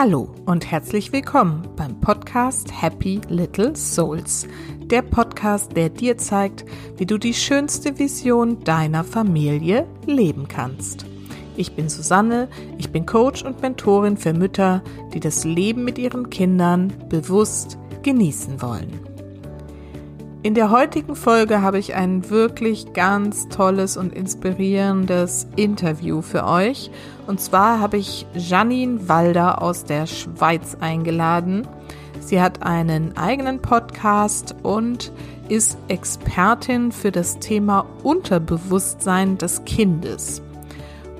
Hallo und herzlich willkommen beim Podcast Happy Little Souls. Der Podcast, der dir zeigt, wie du die schönste Vision deiner Familie leben kannst. Ich bin Susanne, ich bin Coach und Mentorin für Mütter, die das Leben mit ihren Kindern bewusst genießen wollen. In der heutigen Folge habe ich ein wirklich ganz tolles und inspirierendes Interview für euch. Und zwar habe ich Janine Walder aus der Schweiz eingeladen. Sie hat einen eigenen Podcast und ist Expertin für das Thema Unterbewusstsein des Kindes.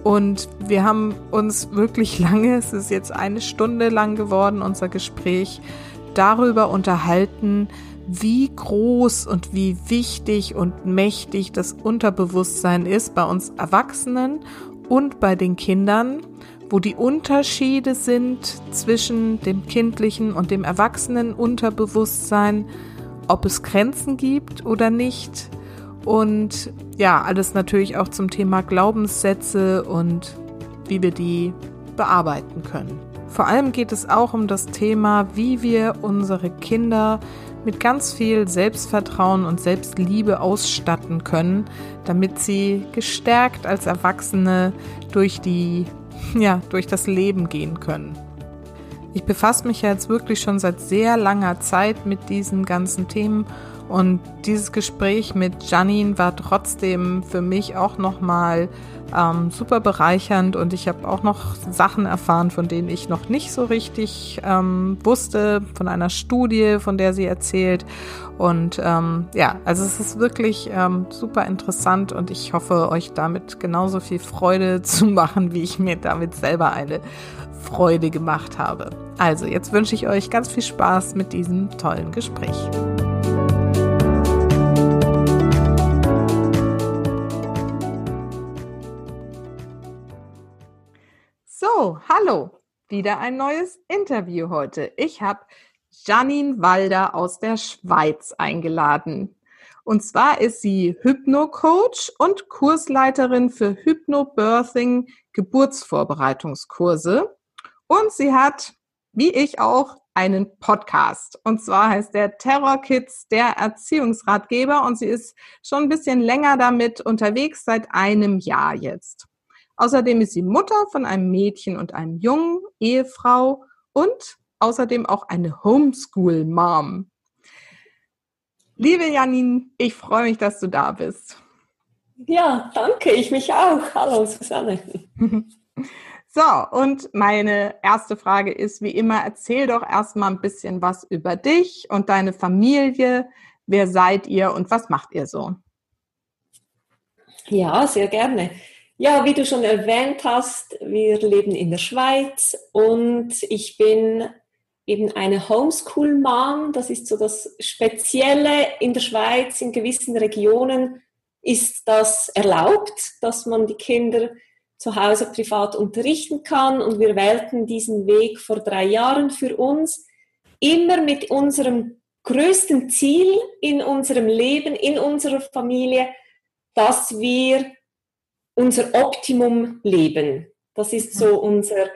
Und wir haben uns wirklich lange, es ist jetzt eine Stunde lang geworden, unser Gespräch, darüber unterhalten, wie groß und wie wichtig und mächtig das Unterbewusstsein ist bei uns Erwachsenen und bei den Kindern, wo die Unterschiede sind zwischen dem kindlichen und dem erwachsenen Unterbewusstsein, ob es Grenzen gibt oder nicht. Und ja, alles natürlich auch zum Thema Glaubenssätze und wie wir die bearbeiten können. Vor allem geht es auch um das Thema, wie wir unsere Kinder mit ganz viel Selbstvertrauen und Selbstliebe ausstatten können, damit sie gestärkt als Erwachsene durch die, ja, durch das Leben gehen können. Ich befasse mich jetzt wirklich schon seit sehr langer Zeit mit diesen ganzen Themen und dieses Gespräch mit Janine war trotzdem für mich auch nochmal ähm, super bereichernd und ich habe auch noch Sachen erfahren, von denen ich noch nicht so richtig ähm, wusste, von einer Studie, von der sie erzählt. Und ähm, ja, also es ist wirklich ähm, super interessant und ich hoffe, euch damit genauso viel Freude zu machen, wie ich mir damit selber eine Freude gemacht habe. Also, jetzt wünsche ich euch ganz viel Spaß mit diesem tollen Gespräch. Hallo, wieder ein neues Interview heute. Ich habe Janine Walder aus der Schweiz eingeladen. Und zwar ist sie Hypno-Coach und Kursleiterin für Hypnobirthing Geburtsvorbereitungskurse. Und sie hat, wie ich auch, einen Podcast. Und zwar heißt der Terror Kids, der Erziehungsratgeber. Und sie ist schon ein bisschen länger damit unterwegs, seit einem Jahr jetzt. Außerdem ist sie Mutter von einem Mädchen und einem Jungen, Ehefrau und außerdem auch eine Homeschool-Mom. Liebe Janine, ich freue mich, dass du da bist. Ja, danke, ich mich auch. Hallo Susanne. So, und meine erste Frage ist, wie immer, erzähl doch erstmal ein bisschen was über dich und deine Familie. Wer seid ihr und was macht ihr so? Ja, sehr gerne. Ja, wie du schon erwähnt hast, wir leben in der Schweiz und ich bin eben eine Homeschool-Mom. Das ist so das Spezielle in der Schweiz. In gewissen Regionen ist das erlaubt, dass man die Kinder zu Hause privat unterrichten kann. Und wir wählten diesen Weg vor drei Jahren für uns, immer mit unserem größten Ziel in unserem Leben, in unserer Familie, dass wir unser Optimum leben. Das ist so unser,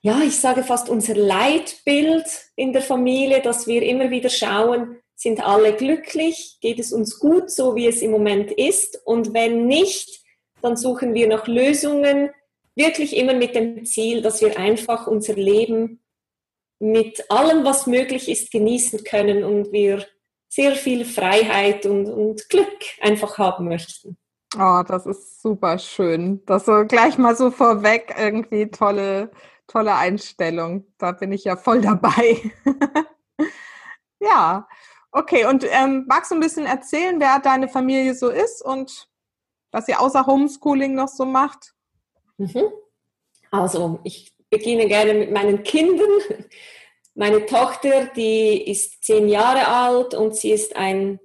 ja, ich sage fast unser Leitbild in der Familie, dass wir immer wieder schauen, sind alle glücklich, geht es uns gut, so wie es im Moment ist. Und wenn nicht, dann suchen wir nach Lösungen, wirklich immer mit dem Ziel, dass wir einfach unser Leben mit allem, was möglich ist, genießen können und wir sehr viel Freiheit und, und Glück einfach haben möchten. Oh, das ist super schön. Das so gleich mal so vorweg irgendwie tolle, tolle Einstellung. Da bin ich ja voll dabei. ja, okay. Und ähm, magst du ein bisschen erzählen, wer deine Familie so ist und was ihr außer Homeschooling noch so macht? Mhm. Also, ich beginne gerne mit meinen Kindern. Meine Tochter, die ist zehn Jahre alt und sie ist ein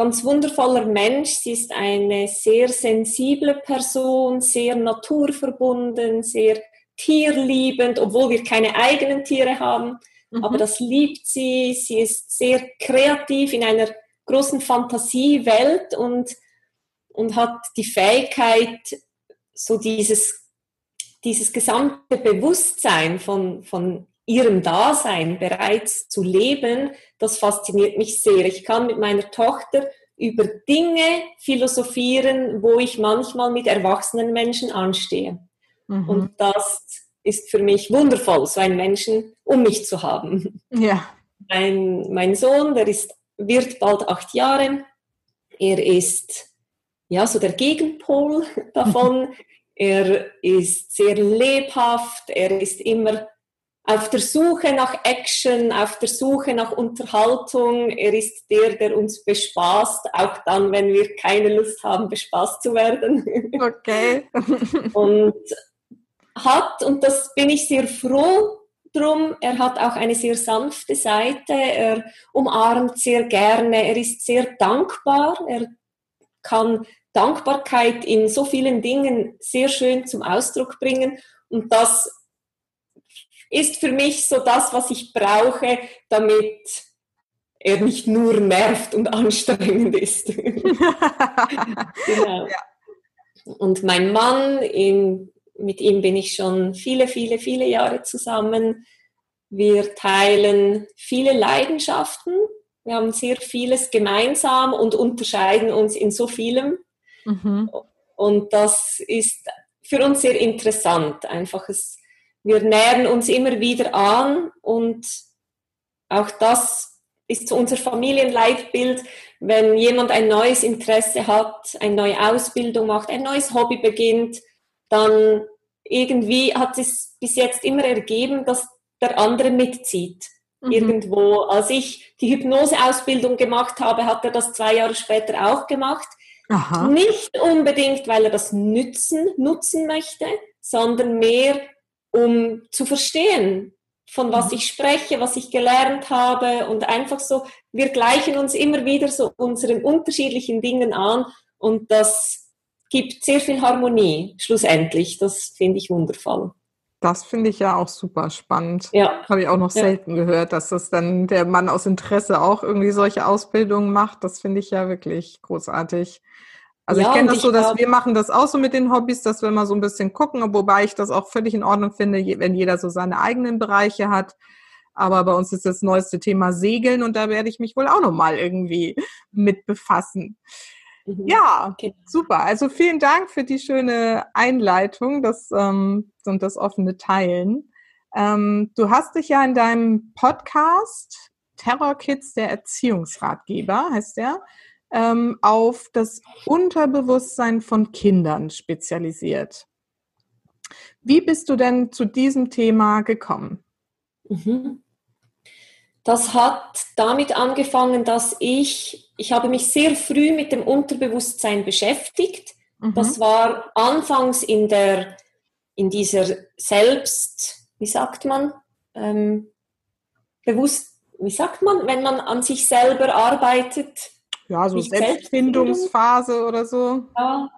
ganz wundervoller Mensch. Sie ist eine sehr sensible Person, sehr naturverbunden, sehr tierliebend, obwohl wir keine eigenen Tiere haben. Mhm. Aber das liebt sie. Sie ist sehr kreativ in einer großen Fantasiewelt und, und hat die Fähigkeit, so dieses, dieses gesamte Bewusstsein von, von ihrem Dasein bereits zu leben, das fasziniert mich sehr. Ich kann mit meiner Tochter über Dinge philosophieren, wo ich manchmal mit erwachsenen Menschen anstehe. Mhm. Und das ist für mich wundervoll, so einen Menschen um mich zu haben. Ja. Mein, mein Sohn, der ist, wird bald acht Jahre. Er ist ja so der Gegenpol davon. er ist sehr lebhaft, er ist immer auf der Suche nach Action, auf der Suche nach Unterhaltung. Er ist der, der uns bespaßt, auch dann, wenn wir keine Lust haben, bespaßt zu werden. Okay. und hat, und das bin ich sehr froh drum, er hat auch eine sehr sanfte Seite, er umarmt sehr gerne, er ist sehr dankbar, er kann Dankbarkeit in so vielen Dingen sehr schön zum Ausdruck bringen und das ist für mich so das, was ich brauche, damit er nicht nur nervt und anstrengend ist. genau. Ja. Und mein Mann, in, mit ihm bin ich schon viele, viele, viele Jahre zusammen. Wir teilen viele Leidenschaften. Wir haben sehr vieles gemeinsam und unterscheiden uns in so vielem. Mhm. Und das ist für uns sehr interessant. Einfach es wir nähern uns immer wieder an und auch das ist zu unser Familienleitbild, wenn jemand ein neues Interesse hat, eine neue Ausbildung macht, ein neues Hobby beginnt, dann irgendwie hat es bis jetzt immer ergeben, dass der andere mitzieht. Mhm. Irgendwo, als ich die Hypnoseausbildung gemacht habe, hat er das zwei Jahre später auch gemacht. Aha. Nicht unbedingt, weil er das nützen, nutzen möchte, sondern mehr, um zu verstehen, von was mhm. ich spreche, was ich gelernt habe und einfach so, wir gleichen uns immer wieder so unseren unterschiedlichen Dingen an und das gibt sehr viel Harmonie schlussendlich. Das finde ich wundervoll. Das finde ich ja auch super spannend. Ja. Habe ich auch noch selten ja. gehört, dass das dann der Mann aus Interesse auch irgendwie solche Ausbildungen macht. Das finde ich ja wirklich großartig. Also ja, ich kenne das so, dass glaub, wir machen das auch so mit den Hobbys, dass wir mal so ein bisschen gucken, wobei ich das auch völlig in Ordnung finde, wenn jeder so seine eigenen Bereiche hat. Aber bei uns ist das neueste Thema Segeln und da werde ich mich wohl auch noch mal irgendwie mit befassen. Mhm. Ja, okay. super. Also vielen Dank für die schöne Einleitung das, ähm, und das offene Teilen. Ähm, du hast dich ja in deinem Podcast Terror Kids, der Erziehungsratgeber, heißt der, ähm, auf das Unterbewusstsein von Kindern spezialisiert. Wie bist du denn zu diesem Thema gekommen? Mhm. Das hat damit angefangen, dass ich, ich habe mich sehr früh mit dem Unterbewusstsein beschäftigt. Mhm. Das war anfangs in der, in dieser Selbst, wie sagt man, ähm, bewusst, wie sagt man, wenn man an sich selber arbeitet, ja, so Selbstfindungsphase oder so. Ja,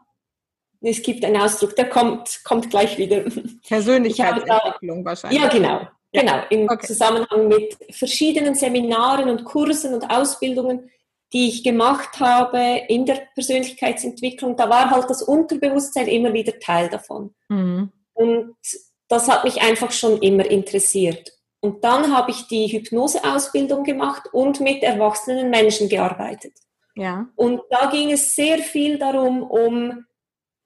es gibt einen Ausdruck, der kommt, kommt gleich wieder. Persönlichkeitsentwicklung wahrscheinlich. Ja, genau. Ja. Genau, im okay. Zusammenhang mit verschiedenen Seminaren und Kursen und Ausbildungen, die ich gemacht habe in der Persönlichkeitsentwicklung, da war halt das Unterbewusstsein immer wieder Teil davon. Mhm. Und das hat mich einfach schon immer interessiert. Und dann habe ich die Hypnoseausbildung gemacht und mit erwachsenen Menschen gearbeitet. Ja. Und da ging es sehr viel darum, um,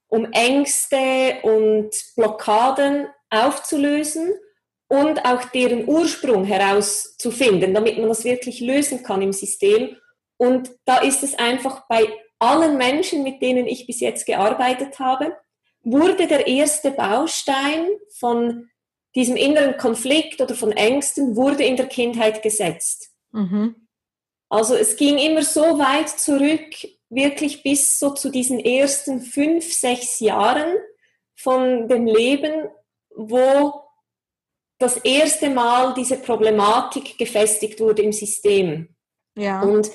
um Ängste und Blockaden aufzulösen und auch deren Ursprung herauszufinden, damit man das wirklich lösen kann im System. Und da ist es einfach bei allen Menschen, mit denen ich bis jetzt gearbeitet habe, wurde der erste Baustein von diesem inneren Konflikt oder von Ängsten wurde in der Kindheit gesetzt. Mhm. Also es ging immer so weit zurück, wirklich bis so zu diesen ersten fünf, sechs Jahren von dem Leben, wo das erste Mal diese Problematik gefestigt wurde im System. Ja. Und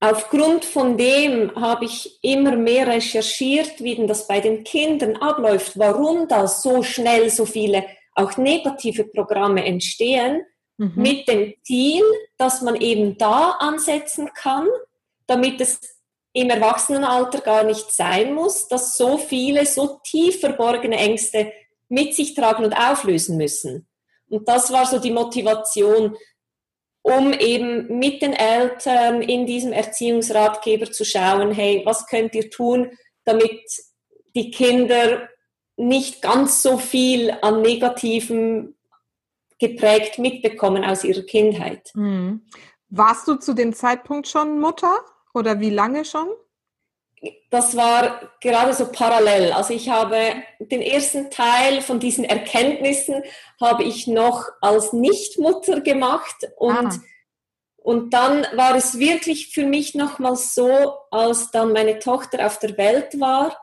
aufgrund von dem habe ich immer mehr recherchiert, wie denn das bei den Kindern abläuft, warum da so schnell so viele auch negative Programme entstehen mhm. mit dem Ziel, dass man eben da ansetzen kann, damit es im Erwachsenenalter gar nicht sein muss, dass so viele so tief verborgene Ängste mit sich tragen und auflösen müssen. Und das war so die Motivation, um eben mit den Eltern in diesem Erziehungsratgeber zu schauen, hey, was könnt ihr tun, damit die Kinder nicht ganz so viel an Negativen geprägt mitbekommen aus ihrer Kindheit. Mhm. Warst du zu dem Zeitpunkt schon Mutter oder wie lange schon? Das war gerade so parallel. Also ich habe den ersten Teil von diesen Erkenntnissen habe ich noch als Nichtmutter gemacht und ah. und dann war es wirklich für mich nochmals so, als dann meine Tochter auf der Welt war,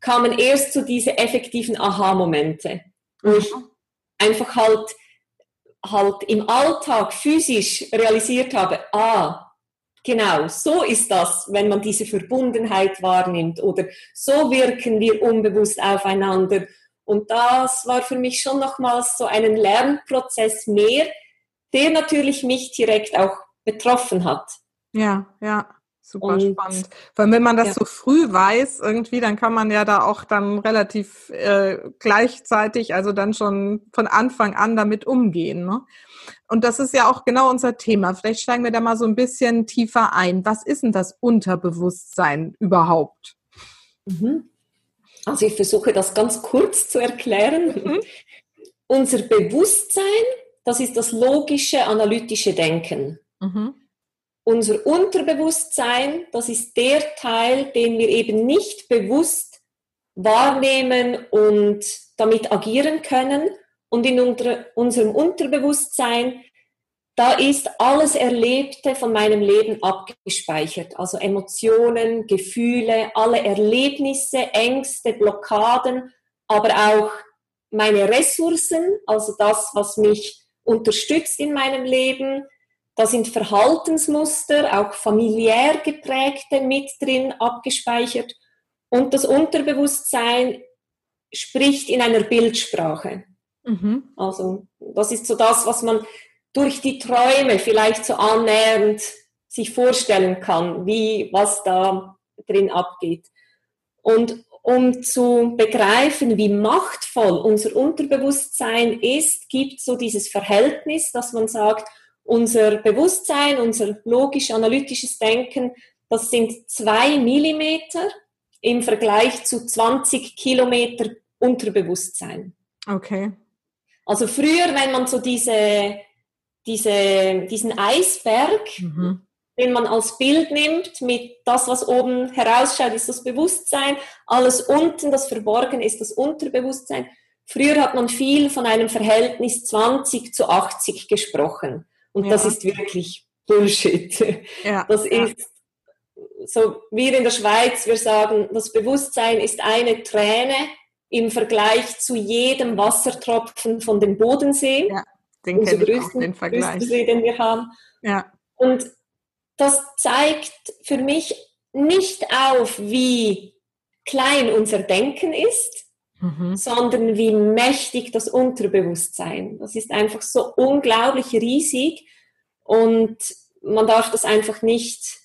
kamen erst so diese effektiven Aha-Momente, wo ich einfach halt, halt im Alltag physisch realisiert habe, ah, genau, so ist das, wenn man diese Verbundenheit wahrnimmt oder so wirken wir unbewusst aufeinander. Und das war für mich schon nochmals so ein Lernprozess mehr, der natürlich mich direkt auch betroffen hat. Ja, ja. Super und, spannend. Vor allem, wenn man das ja. so früh weiß, irgendwie, dann kann man ja da auch dann relativ äh, gleichzeitig, also dann schon von Anfang an damit umgehen. Ne? Und das ist ja auch genau unser Thema. Vielleicht steigen wir da mal so ein bisschen tiefer ein. Was ist denn das Unterbewusstsein überhaupt? Mhm. Also ich versuche das ganz kurz zu erklären. Mhm. Unser Bewusstsein, das ist das logische, analytische Denken. Mhm. Unser Unterbewusstsein, das ist der Teil, den wir eben nicht bewusst wahrnehmen und damit agieren können. Und in unserem Unterbewusstsein, da ist alles Erlebte von meinem Leben abgespeichert. Also Emotionen, Gefühle, alle Erlebnisse, Ängste, Blockaden, aber auch meine Ressourcen, also das, was mich unterstützt in meinem Leben, da sind Verhaltensmuster, auch familiär geprägte mit drin abgespeichert. Und das Unterbewusstsein spricht in einer Bildsprache. Mhm. Also das ist so das, was man durch die Träume vielleicht so annähernd sich vorstellen kann, wie was da drin abgeht. Und um zu begreifen, wie machtvoll unser Unterbewusstsein ist, gibt so dieses Verhältnis, dass man sagt, unser Bewusstsein, unser logisch-analytisches Denken, das sind zwei Millimeter im Vergleich zu 20 Kilometer Unterbewusstsein. Okay. Also früher, wenn man so diese, diese, diesen Eisberg, mhm. den man als Bild nimmt, mit das, was oben herausschaut, ist das Bewusstsein, alles unten, das Verborgene ist das Unterbewusstsein. Früher hat man viel von einem Verhältnis 20 zu 80 gesprochen. Und ja. das ist wirklich Bullshit. Ja. Das ist so, wir in der Schweiz, wir sagen, das Bewusstsein ist eine Träne im Vergleich zu jedem Wassertropfen von dem Bodensee. Ja, den kenne ich auch, den Vergleich. See, den wir haben. Ja. Und das zeigt für mich nicht auf, wie klein unser Denken ist, mhm. sondern wie mächtig das Unterbewusstsein. Das ist einfach so unglaublich riesig und man darf das einfach nicht,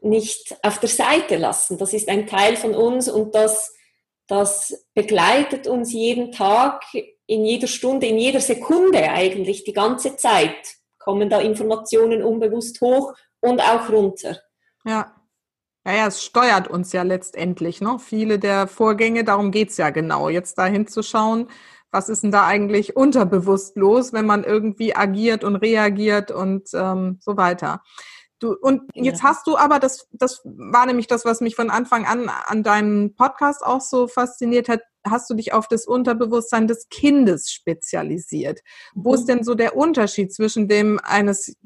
nicht auf der Seite lassen. Das ist ein Teil von uns und das, das begleitet uns jeden Tag, in jeder Stunde, in jeder Sekunde eigentlich, die ganze Zeit kommen da Informationen unbewusst hoch und auch runter. Ja. Naja, es steuert uns ja letztendlich. Ne? Viele der Vorgänge, darum geht es ja genau, jetzt da hinzuschauen, was ist denn da eigentlich unterbewusst los, wenn man irgendwie agiert und reagiert und ähm, so weiter. Du, und jetzt hast du aber, das, das war nämlich das, was mich von Anfang an an deinem Podcast auch so fasziniert hat, hast du dich auf das Unterbewusstsein des Kindes spezialisiert. Mhm. Wo ist mhm. denn so der Unterschied zwischen dem eines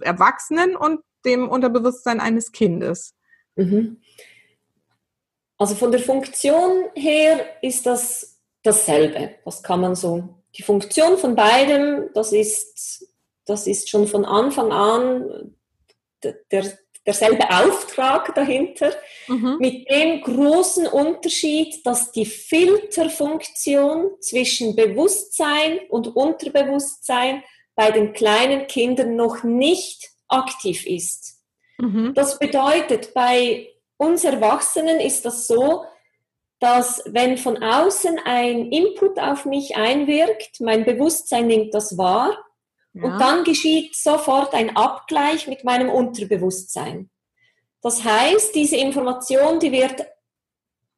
Erwachsenen und dem Unterbewusstsein eines Kindes? Mhm. Also von der Funktion her ist das dasselbe. Das kann man so. Die Funktion von beidem, das ist, das ist schon von Anfang an der, derselbe Auftrag dahinter, mhm. mit dem großen Unterschied, dass die Filterfunktion zwischen Bewusstsein und Unterbewusstsein bei den kleinen Kindern noch nicht aktiv ist. Mhm. Das bedeutet, bei uns Erwachsenen ist das so, dass wenn von außen ein Input auf mich einwirkt, mein Bewusstsein nimmt das wahr ja. und dann geschieht sofort ein Abgleich mit meinem Unterbewusstsein. Das heißt, diese Information, die wird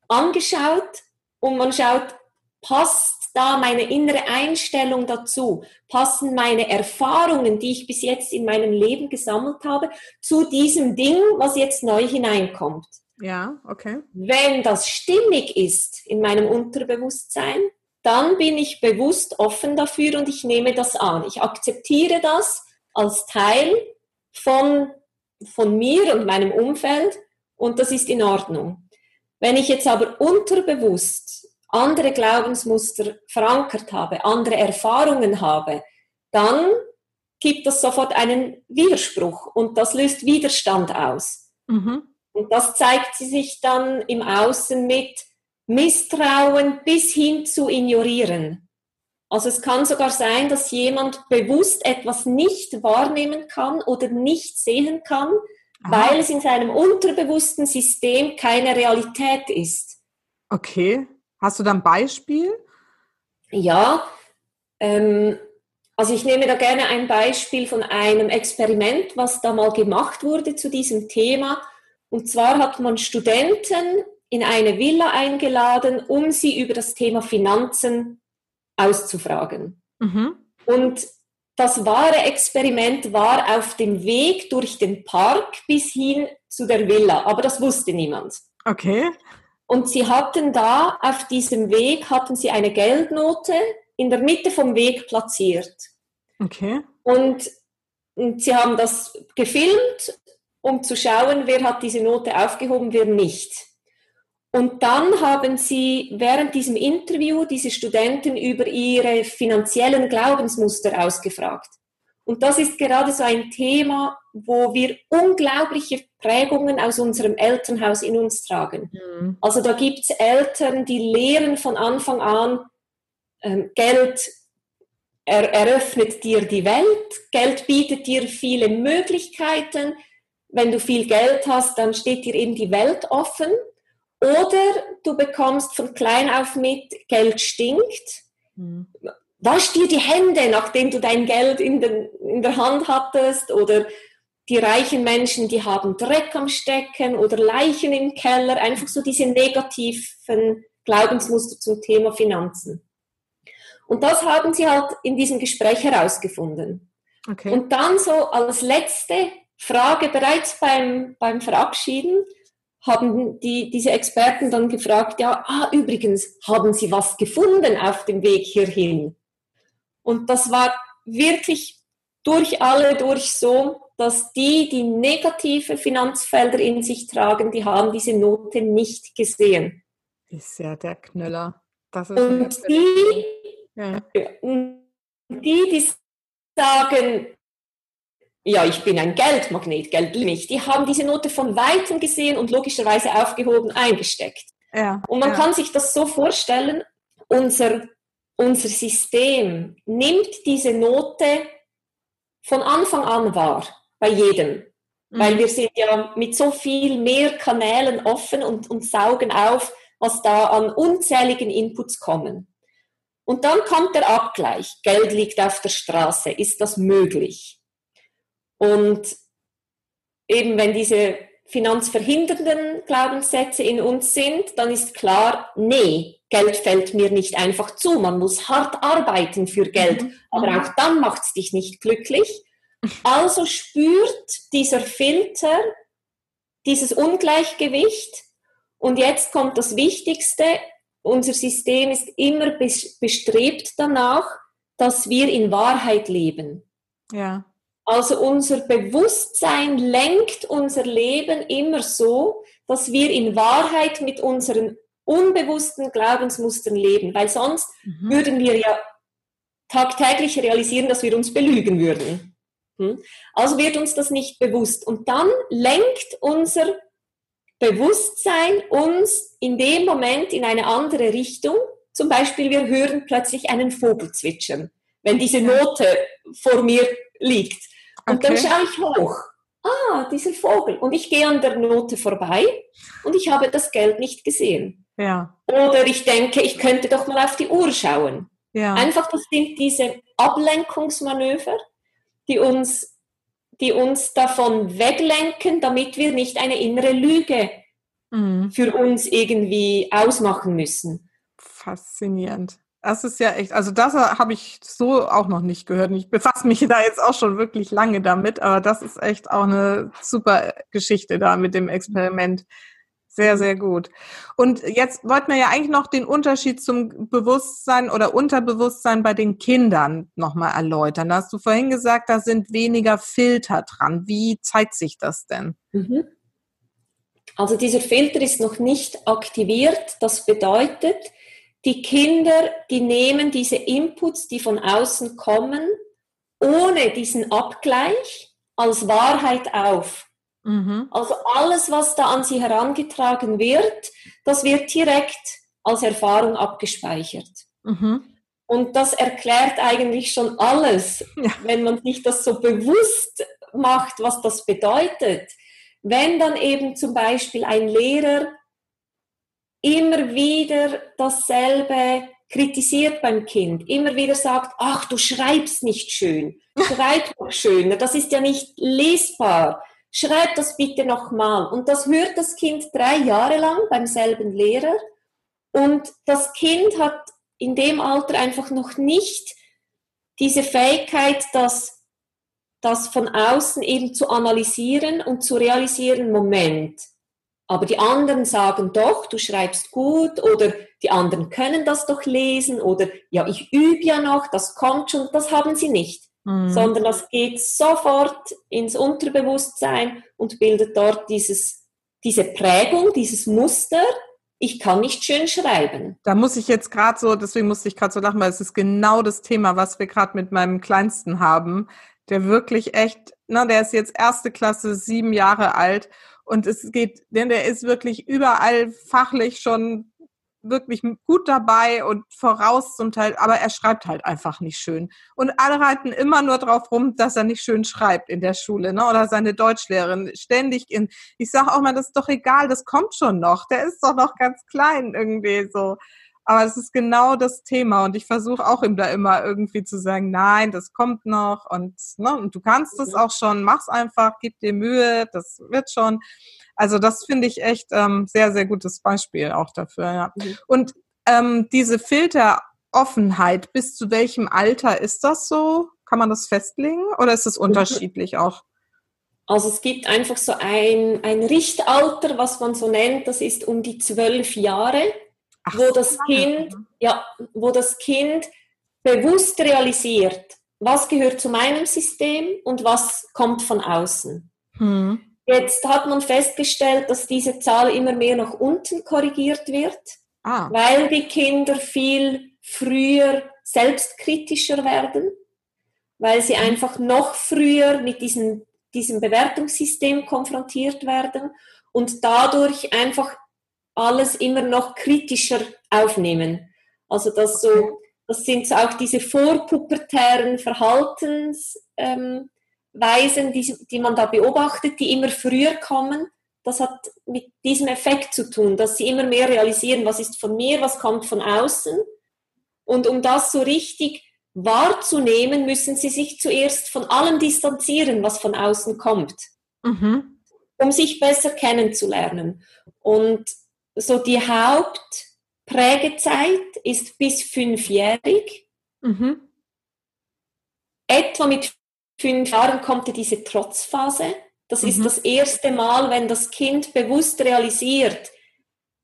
angeschaut und man schaut, passt da meine innere Einstellung dazu? Passen meine Erfahrungen, die ich bis jetzt in meinem Leben gesammelt habe, zu diesem Ding, was jetzt neu hineinkommt? Ja, okay. Wenn das stimmig ist in meinem Unterbewusstsein, dann bin ich bewusst offen dafür und ich nehme das an. Ich akzeptiere das als Teil von, von mir und meinem Umfeld und das ist in Ordnung. Wenn ich jetzt aber unterbewusst andere Glaubensmuster verankert habe, andere Erfahrungen habe, dann gibt das sofort einen Widerspruch und das löst Widerstand aus. Mhm. Und das zeigt sich dann im Außen mit Misstrauen bis hin zu ignorieren. Also es kann sogar sein, dass jemand bewusst etwas nicht wahrnehmen kann oder nicht sehen kann, Aha. weil es in seinem unterbewussten System keine Realität ist. Okay. Hast du da ein Beispiel? Ja. Ähm, also ich nehme da gerne ein Beispiel von einem Experiment, was da mal gemacht wurde zu diesem Thema. Und zwar hat man Studenten in eine Villa eingeladen, um sie über das Thema Finanzen auszufragen. Mhm. Und das wahre Experiment war auf dem Weg durch den Park bis hin zu der Villa, aber das wusste niemand. Okay. Und sie hatten da auf diesem Weg hatten sie eine Geldnote in der Mitte vom Weg platziert. Okay. Und, und sie haben das gefilmt um zu schauen, wer hat diese Note aufgehoben, wer nicht. Und dann haben sie während diesem Interview diese Studenten über ihre finanziellen Glaubensmuster ausgefragt. Und das ist gerade so ein Thema, wo wir unglaubliche Prägungen aus unserem Elternhaus in uns tragen. Mhm. Also da gibt es Eltern, die lehren von Anfang an, ähm, Geld er eröffnet dir die Welt, Geld bietet dir viele Möglichkeiten, wenn du viel Geld hast, dann steht dir eben die Welt offen. Oder du bekommst von klein auf mit, Geld stinkt. Mhm. Wasch dir die Hände, nachdem du dein Geld in, den, in der Hand hattest. Oder die reichen Menschen, die haben Dreck am Stecken oder Leichen im Keller. Einfach so diese negativen Glaubensmuster zum Thema Finanzen. Und das haben sie halt in diesem Gespräch herausgefunden. Okay. Und dann so als letzte Frage bereits beim, beim Verabschieden haben die, diese Experten dann gefragt, ja, ah, übrigens, haben Sie was gefunden auf dem Weg hierhin? Und das war wirklich durch alle durch so, dass die, die negative Finanzfelder in sich tragen, die haben diese Note nicht gesehen. Ist ja der Knüller. Das ist Und die, ja. die, die sagen, ja, ich bin ein Geldmagnet, Geld nicht. Die haben diese Note von weitem gesehen und logischerweise aufgehoben, eingesteckt. Ja, und man ja. kann sich das so vorstellen, unser, unser System nimmt diese Note von Anfang an wahr, bei jedem. Mhm. Weil wir sind ja mit so viel mehr Kanälen offen und, und saugen auf, was da an unzähligen Inputs kommen. Und dann kommt der Abgleich. Geld liegt auf der Straße. Ist das möglich? Und eben wenn diese finanzverhindernden Glaubenssätze in uns sind, dann ist klar, nee, Geld fällt mir nicht einfach zu. Man muss hart arbeiten für Geld, mhm. aber auch dann macht es dich nicht glücklich. Also spürt dieser Filter dieses Ungleichgewicht. Und jetzt kommt das Wichtigste. Unser System ist immer bestrebt danach, dass wir in Wahrheit leben. Ja. Also unser Bewusstsein lenkt unser Leben immer so, dass wir in Wahrheit mit unseren unbewussten Glaubensmustern leben, weil sonst mhm. würden wir ja tagtäglich realisieren, dass wir uns belügen würden. Hm? Also wird uns das nicht bewusst. Und dann lenkt unser Bewusstsein uns in dem Moment in eine andere Richtung. Zum Beispiel, wir hören plötzlich einen Vogel zwitschern, wenn diese Note vor mir liegt. Und okay. dann schaue ich hoch. Ah, dieser Vogel. Und ich gehe an der Note vorbei und ich habe das Geld nicht gesehen. Ja. Oder ich denke, ich könnte doch mal auf die Uhr schauen. Ja. Einfach, das sind diese Ablenkungsmanöver, die uns, die uns davon weglenken, damit wir nicht eine innere Lüge mhm. für uns irgendwie ausmachen müssen. Faszinierend. Das ist ja echt, also das habe ich so auch noch nicht gehört. Ich befasse mich da jetzt auch schon wirklich lange damit, aber das ist echt auch eine super Geschichte da mit dem Experiment. Sehr, sehr gut. Und jetzt wollten wir ja eigentlich noch den Unterschied zum Bewusstsein oder Unterbewusstsein bei den Kindern nochmal erläutern. Da hast du vorhin gesagt, da sind weniger Filter dran. Wie zeigt sich das denn? Mhm. Also dieser Filter ist noch nicht aktiviert. Das bedeutet, die Kinder, die nehmen diese Inputs, die von außen kommen, ohne diesen Abgleich als Wahrheit auf. Mhm. Also alles, was da an sie herangetragen wird, das wird direkt als Erfahrung abgespeichert. Mhm. Und das erklärt eigentlich schon alles, ja. wenn man sich das so bewusst macht, was das bedeutet. Wenn dann eben zum Beispiel ein Lehrer immer wieder dasselbe kritisiert beim Kind, immer wieder sagt, ach, du schreibst nicht schön, schreib doch schöner, das ist ja nicht lesbar, schreib das bitte nochmal. Und das hört das Kind drei Jahre lang beim selben Lehrer und das Kind hat in dem Alter einfach noch nicht diese Fähigkeit, das, das von außen eben zu analysieren und zu realisieren, Moment, aber die anderen sagen doch, du schreibst gut oder die anderen können das doch lesen oder ja, ich übe ja noch, das kommt schon. Das haben sie nicht, mhm. sondern das geht sofort ins Unterbewusstsein und bildet dort dieses, diese Prägung, dieses Muster. Ich kann nicht schön schreiben. Da muss ich jetzt gerade so, deswegen musste ich gerade so lachen, weil es ist genau das Thema, was wir gerade mit meinem Kleinsten haben, der wirklich echt, na, der ist jetzt erste Klasse, sieben Jahre alt und es geht, denn der ist wirklich überall fachlich schon wirklich gut dabei und voraus zum Teil, aber er schreibt halt einfach nicht schön. Und alle reiten immer nur drauf rum, dass er nicht schön schreibt in der Schule, ne? Oder seine Deutschlehrerin ständig in. Ich sage auch mal, das ist doch egal, das kommt schon noch. Der ist doch noch ganz klein irgendwie so. Aber es ist genau das Thema und ich versuche auch ihm da immer irgendwie zu sagen, nein, das kommt noch und, ne, und du kannst es mhm. auch schon, mach's einfach, gib dir Mühe, das wird schon. Also das finde ich echt ähm, sehr, sehr gutes Beispiel auch dafür. Ja. Mhm. Und ähm, diese Filteroffenheit, bis zu welchem Alter ist das so? Kann man das festlegen oder ist es mhm. unterschiedlich auch? Also es gibt einfach so ein, ein Richtalter, was man so nennt, das ist um die zwölf Jahre. Ach, wo das Kind, ja, wo das Kind bewusst realisiert, was gehört zu meinem System und was kommt von außen. Hm. Jetzt hat man festgestellt, dass diese Zahl immer mehr nach unten korrigiert wird, ah. weil die Kinder viel früher selbstkritischer werden, weil sie einfach noch früher mit diesem, diesem Bewertungssystem konfrontiert werden und dadurch einfach alles immer noch kritischer aufnehmen. Also das so, das sind so auch diese vorpubertären Verhaltensweisen, ähm, die, die man da beobachtet, die immer früher kommen. Das hat mit diesem Effekt zu tun, dass sie immer mehr realisieren, was ist von mir, was kommt von außen. Und um das so richtig wahrzunehmen, müssen sie sich zuerst von allem distanzieren, was von außen kommt, mhm. um sich besser kennenzulernen. Und so die Hauptprägezeit ist bis fünfjährig. Mhm. Etwa mit fünf Jahren kommt diese Trotzphase. Das mhm. ist das erste Mal, wenn das Kind bewusst realisiert,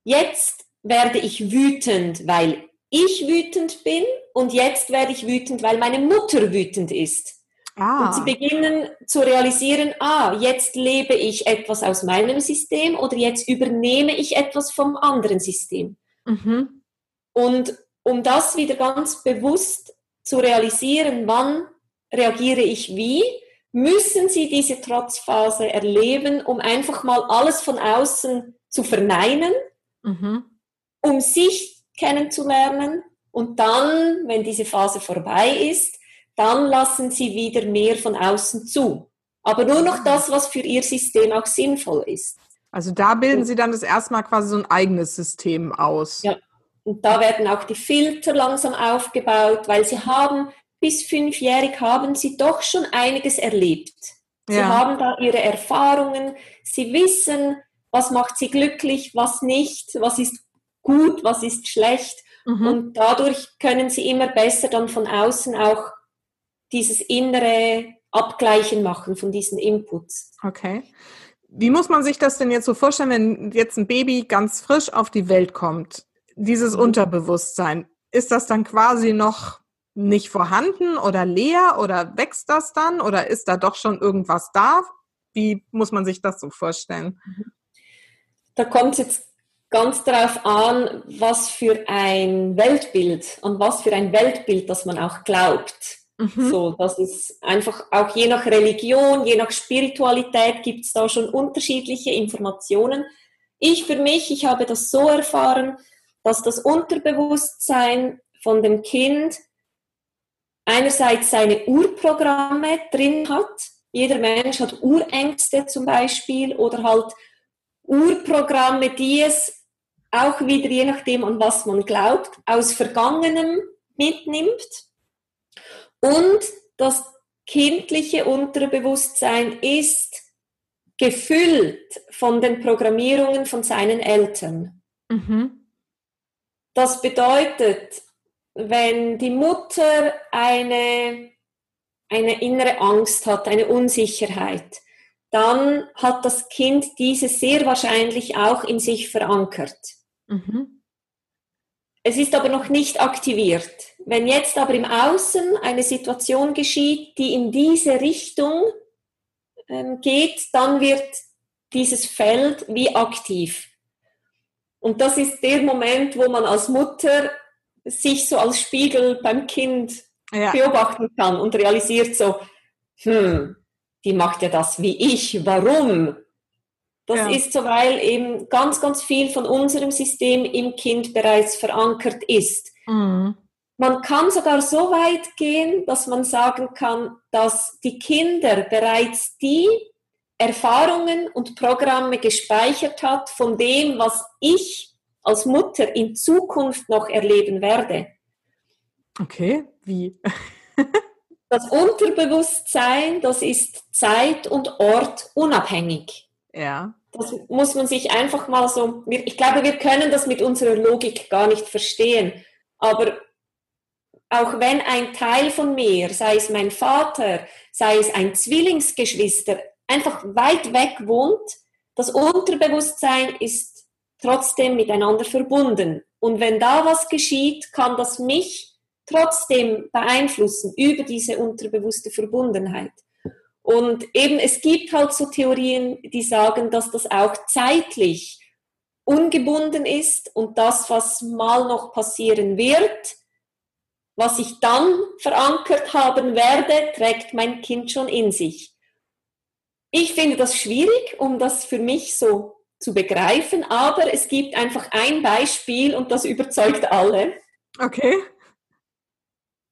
jetzt werde ich wütend, weil ich wütend bin und jetzt werde ich wütend, weil meine Mutter wütend ist. Ah. Und sie beginnen zu realisieren, ah, jetzt lebe ich etwas aus meinem System oder jetzt übernehme ich etwas vom anderen System. Mhm. Und um das wieder ganz bewusst zu realisieren, wann reagiere ich wie, müssen sie diese Trotzphase erleben, um einfach mal alles von außen zu verneinen, mhm. um sich kennenzulernen und dann, wenn diese Phase vorbei ist, dann lassen sie wieder mehr von außen zu. Aber nur noch das, was für ihr System auch sinnvoll ist. Also da bilden Sie dann das erstmal quasi so ein eigenes System aus. Ja, und da werden auch die Filter langsam aufgebaut, weil sie haben bis fünfjährig haben sie doch schon einiges erlebt. Sie ja. haben da ihre Erfahrungen, sie wissen, was macht sie glücklich, was nicht, was ist gut, was ist schlecht. Mhm. Und dadurch können sie immer besser dann von außen auch dieses innere Abgleichen machen von diesen Inputs. Okay. Wie muss man sich das denn jetzt so vorstellen, wenn jetzt ein Baby ganz frisch auf die Welt kommt? Dieses mhm. Unterbewusstsein, ist das dann quasi noch nicht vorhanden oder leer oder wächst das dann oder ist da doch schon irgendwas da? Wie muss man sich das so vorstellen? Da kommt es jetzt ganz darauf an, was für ein Weltbild, an was für ein Weltbild, das man auch glaubt. Mhm. So, das ist einfach auch je nach Religion, je nach Spiritualität gibt es da schon unterschiedliche Informationen. Ich für mich, ich habe das so erfahren, dass das Unterbewusstsein von dem Kind einerseits seine Urprogramme drin hat. Jeder Mensch hat Urängste zum Beispiel oder halt Urprogramme, die es auch wieder, je nachdem an was man glaubt, aus Vergangenem mitnimmt und das kindliche Unterbewusstsein ist gefüllt von den Programmierungen von seinen Eltern. Mhm. Das bedeutet, wenn die Mutter eine, eine innere Angst hat, eine Unsicherheit, dann hat das Kind diese sehr wahrscheinlich auch in sich verankert. Mhm. Es ist aber noch nicht aktiviert. Wenn jetzt aber im Außen eine Situation geschieht, die in diese Richtung ähm, geht, dann wird dieses Feld wie aktiv. Und das ist der Moment, wo man als Mutter sich so als Spiegel beim Kind ja. beobachten kann und realisiert so, hm, die macht ja das wie ich, warum? Das ja. ist so, weil eben ganz, ganz viel von unserem System im Kind bereits verankert ist. Mhm. Man kann sogar so weit gehen, dass man sagen kann, dass die Kinder bereits die Erfahrungen und Programme gespeichert hat von dem, was ich als Mutter in Zukunft noch erleben werde. Okay, wie? das Unterbewusstsein, das ist Zeit und Ort unabhängig. Ja. Das muss man sich einfach mal so, ich glaube, wir können das mit unserer Logik gar nicht verstehen, aber auch wenn ein Teil von mir, sei es mein Vater, sei es ein Zwillingsgeschwister, einfach weit weg wohnt, das Unterbewusstsein ist trotzdem miteinander verbunden. Und wenn da was geschieht, kann das mich trotzdem beeinflussen über diese unterbewusste Verbundenheit. Und eben, es gibt halt so Theorien, die sagen, dass das auch zeitlich ungebunden ist und das, was mal noch passieren wird, was ich dann verankert haben werde, trägt mein Kind schon in sich. Ich finde das schwierig, um das für mich so zu begreifen, aber es gibt einfach ein Beispiel und das überzeugt alle. Okay.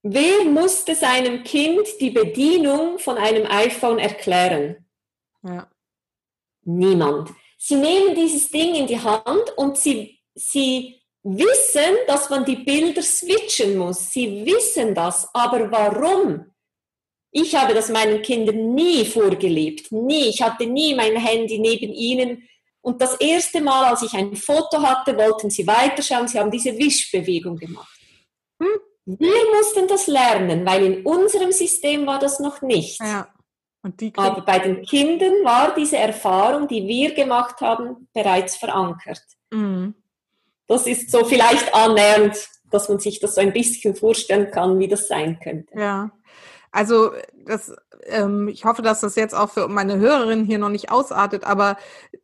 Wer musste seinem Kind die Bedienung von einem iPhone erklären? Ja. Niemand. Sie nehmen dieses Ding in die Hand und sie, sie wissen, dass man die Bilder switchen muss. Sie wissen das. Aber warum? Ich habe das meinen Kindern nie vorgelebt. Nie. Ich hatte nie mein Handy neben ihnen. Und das erste Mal, als ich ein Foto hatte, wollten sie weiterschauen. Sie haben diese Wischbewegung gemacht. Hm? Wir mussten das lernen, weil in unserem System war das noch nicht. Ja. Aber bei den Kindern war diese Erfahrung, die wir gemacht haben, bereits verankert. Mhm. Das ist so vielleicht annähernd, dass man sich das so ein bisschen vorstellen kann, wie das sein könnte. Ja. Also das, ähm, ich hoffe, dass das jetzt auch für meine Hörerin hier noch nicht ausartet, aber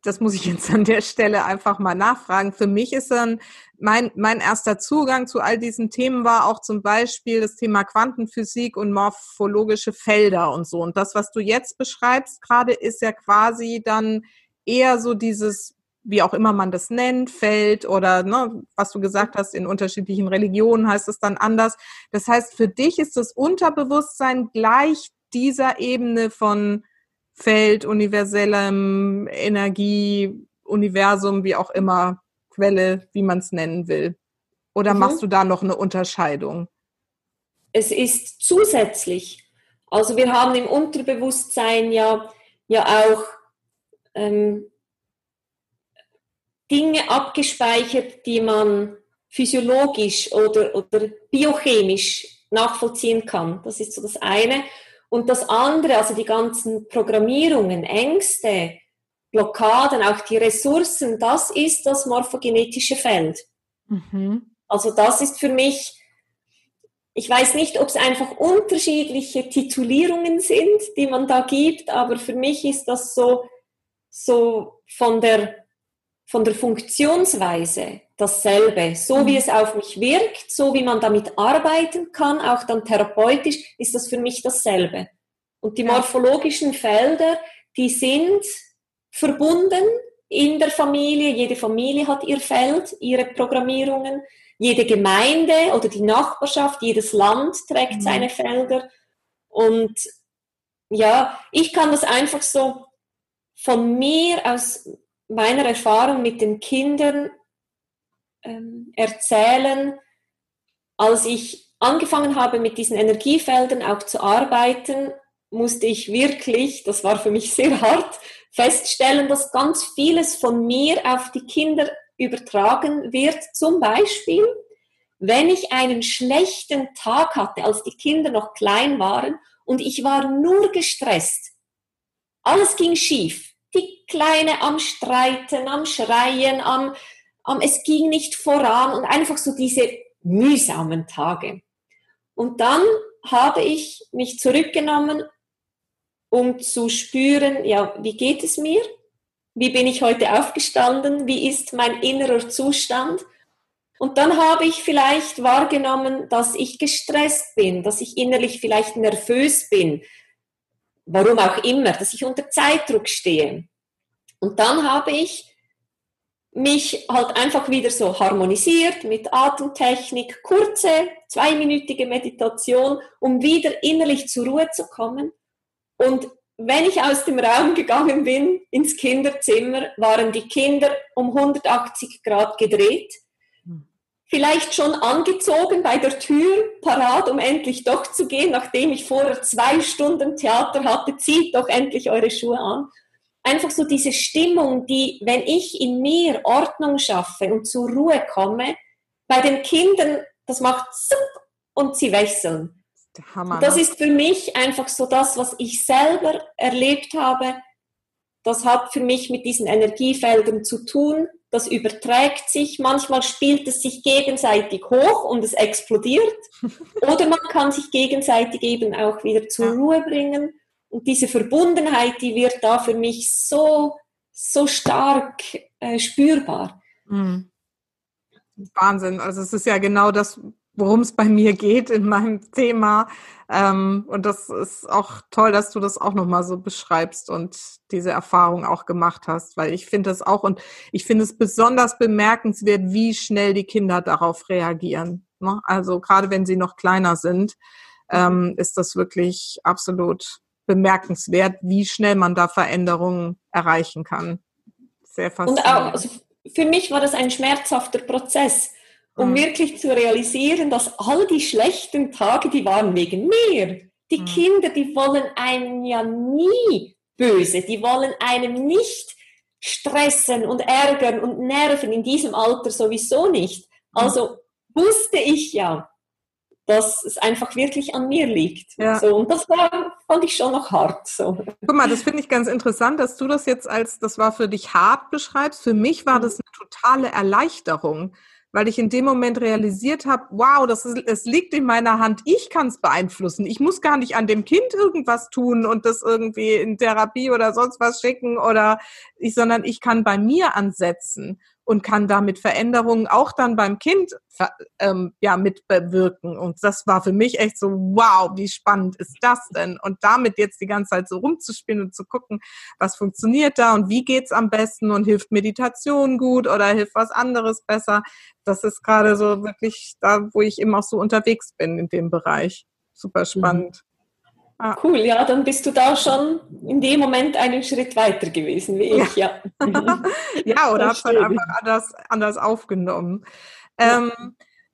das muss ich jetzt an der Stelle einfach mal nachfragen. Für mich ist dann mein, mein erster Zugang zu all diesen Themen war auch zum Beispiel das Thema Quantenphysik und morphologische Felder und so. Und das, was du jetzt beschreibst gerade, ist ja quasi dann eher so dieses, wie auch immer man das nennt, Feld oder ne, was du gesagt hast, in unterschiedlichen Religionen heißt es dann anders. Das heißt, für dich ist das Unterbewusstsein gleich dieser Ebene von Feld, universellem Energie, Universum, wie auch immer, Quelle, wie man es nennen will? Oder mhm. machst du da noch eine Unterscheidung? Es ist zusätzlich. Also wir haben im Unterbewusstsein ja, ja auch ähm, Dinge abgespeichert, die man physiologisch oder, oder biochemisch nachvollziehen kann. Das ist so das eine. Und das andere, also die ganzen Programmierungen, Ängste, Blockaden, auch die Ressourcen, das ist das morphogenetische Feld. Mhm. Also das ist für mich, ich weiß nicht, ob es einfach unterschiedliche Titulierungen sind, die man da gibt, aber für mich ist das so, so von der, von der Funktionsweise dasselbe. So wie mhm. es auf mich wirkt, so wie man damit arbeiten kann, auch dann therapeutisch, ist das für mich dasselbe. Und die morphologischen Felder, die sind verbunden in der Familie. Jede Familie hat ihr Feld, ihre Programmierungen. Jede Gemeinde oder die Nachbarschaft, jedes Land trägt mhm. seine Felder. Und ja, ich kann das einfach so von mir aus meiner Erfahrung mit den Kindern ähm, erzählen. Als ich angefangen habe, mit diesen Energiefeldern auch zu arbeiten, musste ich wirklich, das war für mich sehr hart, feststellen, dass ganz vieles von mir auf die Kinder übertragen wird. Zum Beispiel, wenn ich einen schlechten Tag hatte, als die Kinder noch klein waren und ich war nur gestresst. Alles ging schief. Die Kleine am Streiten, am Schreien, am, am es ging nicht voran und einfach so diese mühsamen Tage. Und dann habe ich mich zurückgenommen um zu spüren, ja, wie geht es mir? Wie bin ich heute aufgestanden? Wie ist mein innerer Zustand? Und dann habe ich vielleicht wahrgenommen, dass ich gestresst bin, dass ich innerlich vielleicht nervös bin, warum auch immer, dass ich unter Zeitdruck stehe. Und dann habe ich mich halt einfach wieder so harmonisiert mit Atemtechnik, kurze, zweiminütige Meditation, um wieder innerlich zur Ruhe zu kommen und wenn ich aus dem Raum gegangen bin ins Kinderzimmer, waren die Kinder um 180 Grad gedreht. Vielleicht schon angezogen bei der Tür, parat, um endlich doch zu gehen, nachdem ich vorher zwei Stunden Theater hatte, zieht doch endlich eure Schuhe an. Einfach so diese Stimmung, die, wenn ich in mir Ordnung schaffe und zur Ruhe komme, bei den Kindern, das macht zup und sie wechseln. Hammer. Das ne? ist für mich einfach so das, was ich selber erlebt habe. Das hat für mich mit diesen Energiefeldern zu tun. Das überträgt sich. Manchmal spielt es sich gegenseitig hoch und es explodiert. Oder man kann sich gegenseitig eben auch wieder zur Ruhe bringen. Und diese Verbundenheit, die wird da für mich so, so stark äh, spürbar. Mhm. Wahnsinn. Also es ist ja genau das, worum es bei mir geht in meinem Thema. Ähm, und das ist auch toll, dass du das auch nochmal so beschreibst und diese Erfahrung auch gemacht hast, weil ich finde das auch und ich finde es besonders bemerkenswert, wie schnell die Kinder darauf reagieren. Ne? Also gerade wenn sie noch kleiner sind, ähm, ist das wirklich absolut bemerkenswert, wie schnell man da Veränderungen erreichen kann. Sehr faszinierend. Und auch, also für mich war das ein schmerzhafter Prozess um mhm. wirklich zu realisieren, dass all die schlechten Tage, die waren wegen mir. Die mhm. Kinder, die wollen einen ja nie böse, die wollen einem nicht stressen und ärgern und nerven, in diesem Alter sowieso nicht. Mhm. Also wusste ich ja, dass es einfach wirklich an mir liegt. Ja. So, und das war, fand ich schon noch hart. So. Guck mal, das finde ich ganz interessant, dass du das jetzt als, das war für dich hart beschreibst. Für mich war mhm. das eine totale Erleichterung weil ich in dem Moment realisiert habe, wow, das ist, es liegt in meiner Hand, ich kann es beeinflussen. Ich muss gar nicht an dem Kind irgendwas tun und das irgendwie in Therapie oder sonst was schicken oder ich, sondern ich kann bei mir ansetzen und kann damit Veränderungen auch dann beim Kind ähm, ja mitbewirken. Und das war für mich echt so, wow, wie spannend ist das denn? Und damit jetzt die ganze Zeit so rumzuspielen und zu gucken, was funktioniert da und wie geht's am besten und hilft Meditation gut oder hilft was anderes besser. Das ist gerade so wirklich da, wo ich eben auch so unterwegs bin in dem Bereich. Super mhm. spannend. Ah. Cool, ja, dann bist du da schon in dem Moment einen Schritt weiter gewesen wie ich, ja. Ja, ja oder hast halt einfach anders, anders aufgenommen. Ähm,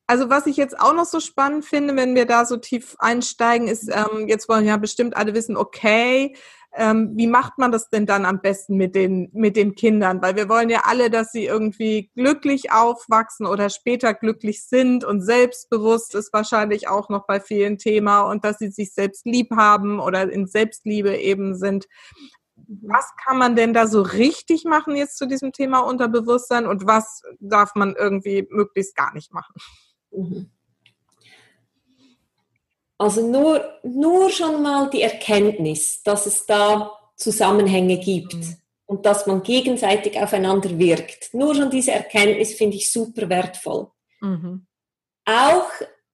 also was ich jetzt auch noch so spannend finde, wenn wir da so tief einsteigen, ist, ähm, jetzt wollen ja bestimmt alle wissen, okay, ähm, wie macht man das denn dann am besten mit den, mit den Kindern? Weil wir wollen ja alle, dass sie irgendwie glücklich aufwachsen oder später glücklich sind und selbstbewusst ist wahrscheinlich auch noch bei vielen Thema und dass sie sich selbst lieb haben oder in Selbstliebe eben sind. Was kann man denn da so richtig machen jetzt zu diesem Thema Unterbewusstsein und was darf man irgendwie möglichst gar nicht machen? Mhm. Also nur, nur schon mal die Erkenntnis, dass es da Zusammenhänge gibt mhm. und dass man gegenseitig aufeinander wirkt. Nur schon diese Erkenntnis finde ich super wertvoll. Mhm. Auch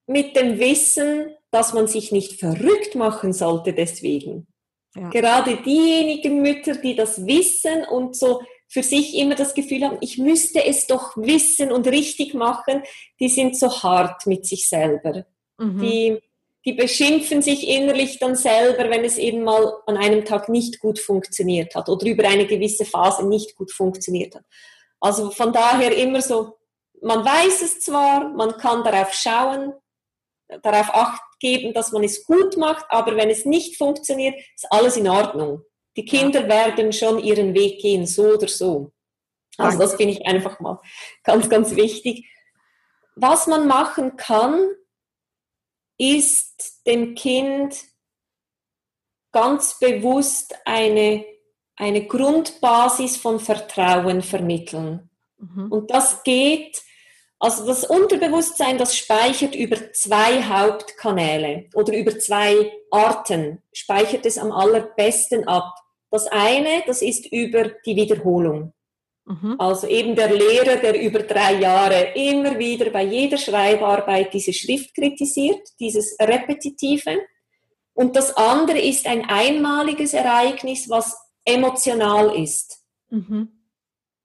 mit dem Wissen, dass man sich nicht verrückt machen sollte deswegen. Ja. Gerade diejenigen Mütter, die das wissen und so für sich immer das Gefühl haben, ich müsste es doch wissen und richtig machen, die sind so hart mit sich selber. Mhm. Die die beschimpfen sich innerlich dann selber, wenn es eben mal an einem Tag nicht gut funktioniert hat oder über eine gewisse Phase nicht gut funktioniert hat. Also von daher immer so, man weiß es zwar, man kann darauf schauen, darauf acht geben, dass man es gut macht, aber wenn es nicht funktioniert, ist alles in Ordnung. Die Kinder werden schon ihren Weg gehen, so oder so. Also das finde ich einfach mal ganz, ganz wichtig. Was man machen kann, ist dem Kind ganz bewusst eine, eine Grundbasis von Vertrauen vermitteln. Mhm. Und das geht, also das Unterbewusstsein, das speichert über zwei Hauptkanäle oder über zwei Arten, speichert es am allerbesten ab. Das eine, das ist über die Wiederholung. Mhm. Also eben der Lehrer, der über drei Jahre immer wieder bei jeder Schreibarbeit diese Schrift kritisiert, dieses Repetitive. Und das andere ist ein einmaliges Ereignis, was emotional ist. Mhm.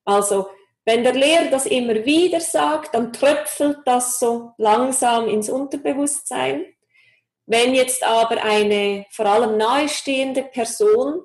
Also wenn der Lehrer das immer wieder sagt, dann tröpfelt das so langsam ins Unterbewusstsein. Wenn jetzt aber eine vor allem nahestehende Person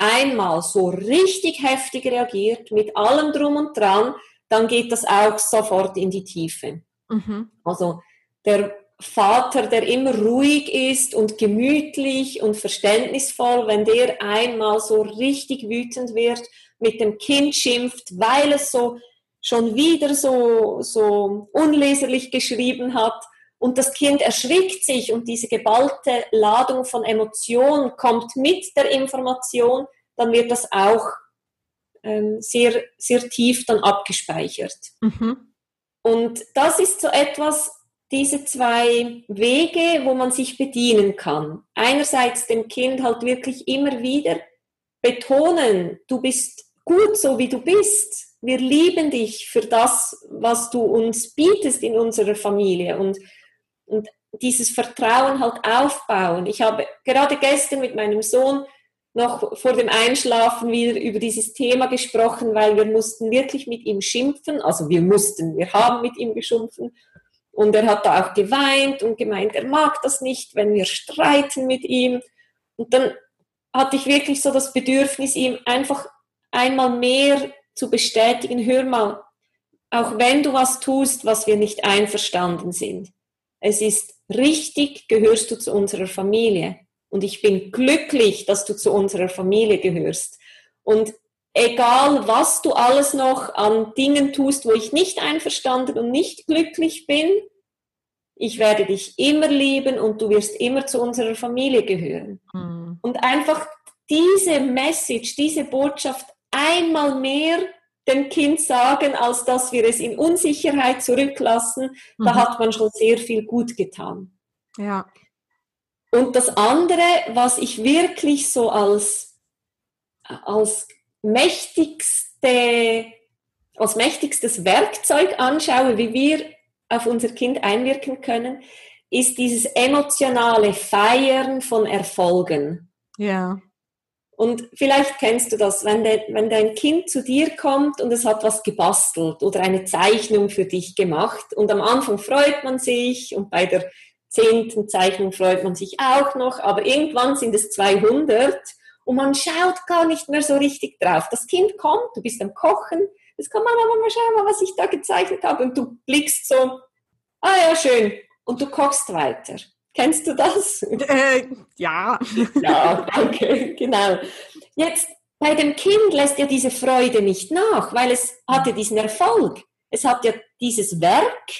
einmal so richtig heftig reagiert, mit allem drum und dran, dann geht das auch sofort in die Tiefe. Mhm. Also der Vater, der immer ruhig ist und gemütlich und verständnisvoll, wenn der einmal so richtig wütend wird, mit dem Kind schimpft, weil es so schon wieder so, so unleserlich geschrieben hat, und das Kind erschrickt sich und diese geballte Ladung von Emotionen kommt mit der Information, dann wird das auch ähm, sehr, sehr tief dann abgespeichert. Mhm. Und das ist so etwas, diese zwei Wege, wo man sich bedienen kann. Einerseits dem Kind halt wirklich immer wieder betonen, du bist gut so wie du bist. Wir lieben dich für das, was du uns bietest in unserer Familie. Und und dieses Vertrauen halt aufbauen. Ich habe gerade gestern mit meinem Sohn noch vor dem Einschlafen wieder über dieses Thema gesprochen, weil wir mussten wirklich mit ihm schimpfen. Also wir mussten, wir haben mit ihm geschimpfen. Und er hat da auch geweint und gemeint, er mag das nicht, wenn wir streiten mit ihm. Und dann hatte ich wirklich so das Bedürfnis, ihm einfach einmal mehr zu bestätigen, hör mal, auch wenn du was tust, was wir nicht einverstanden sind, es ist richtig, gehörst du zu unserer Familie. Und ich bin glücklich, dass du zu unserer Familie gehörst. Und egal, was du alles noch an Dingen tust, wo ich nicht einverstanden und nicht glücklich bin, ich werde dich immer lieben und du wirst immer zu unserer Familie gehören. Mhm. Und einfach diese Message, diese Botschaft einmal mehr dem Kind sagen, als dass wir es in Unsicherheit zurücklassen, mhm. da hat man schon sehr viel gut getan. Ja. Und das andere, was ich wirklich so als, als mächtigste, als mächtigstes Werkzeug anschaue, wie wir auf unser Kind einwirken können, ist dieses emotionale Feiern von Erfolgen. Ja. Und vielleicht kennst du das, wenn, de, wenn dein Kind zu dir kommt und es hat was gebastelt oder eine Zeichnung für dich gemacht und am Anfang freut man sich und bei der zehnten Zeichnung freut man sich auch noch, aber irgendwann sind es 200 und man schaut gar nicht mehr so richtig drauf. Das Kind kommt, du bist am Kochen, das kann man aber mal schauen, was ich da gezeichnet habe und du blickst so, ah ja, schön, und du kochst weiter. Kennst du das? Äh, ja. Ja, danke, genau. Jetzt, bei dem Kind lässt ja diese Freude nicht nach, weil es hat ja diesen Erfolg. Es hat ja dieses Werk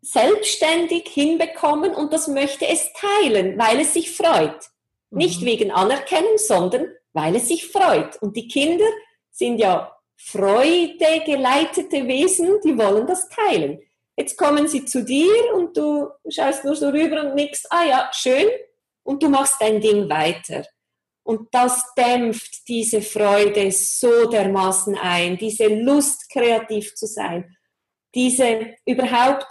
selbstständig hinbekommen und das möchte es teilen, weil es sich freut. Mhm. Nicht wegen Anerkennung, sondern weil es sich freut. Und die Kinder sind ja freudegeleitete Wesen, die wollen das teilen. Jetzt kommen sie zu dir und du schaust nur so rüber und nickst, ah ja, schön, und du machst dein Ding weiter. Und das dämpft diese Freude so dermaßen ein, diese Lust, kreativ zu sein, diese überhaupt,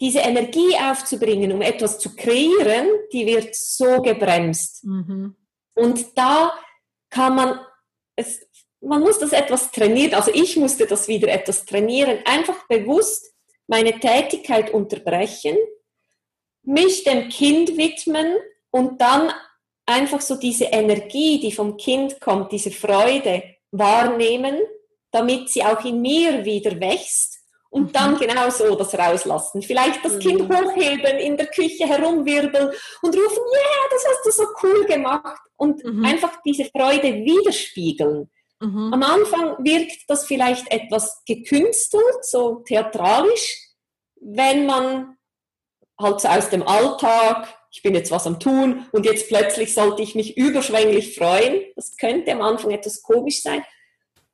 diese Energie aufzubringen, um etwas zu kreieren, die wird so gebremst. Mhm. Und da kann man, es, man muss das etwas trainieren, also ich musste das wieder etwas trainieren, einfach bewusst meine Tätigkeit unterbrechen, mich dem Kind widmen und dann einfach so diese Energie, die vom Kind kommt, diese Freude wahrnehmen, damit sie auch in mir wieder wächst und mhm. dann genau so das rauslassen. Vielleicht das Kind mhm. hochheben, in der Küche herumwirbeln und rufen, ja, yeah, das hast du so cool gemacht und mhm. einfach diese Freude widerspiegeln. Mhm. Am Anfang wirkt das vielleicht etwas gekünstelt, so theatralisch, wenn man halt so aus dem Alltag, ich bin jetzt was am Tun und jetzt plötzlich sollte ich mich überschwänglich freuen. Das könnte am Anfang etwas komisch sein.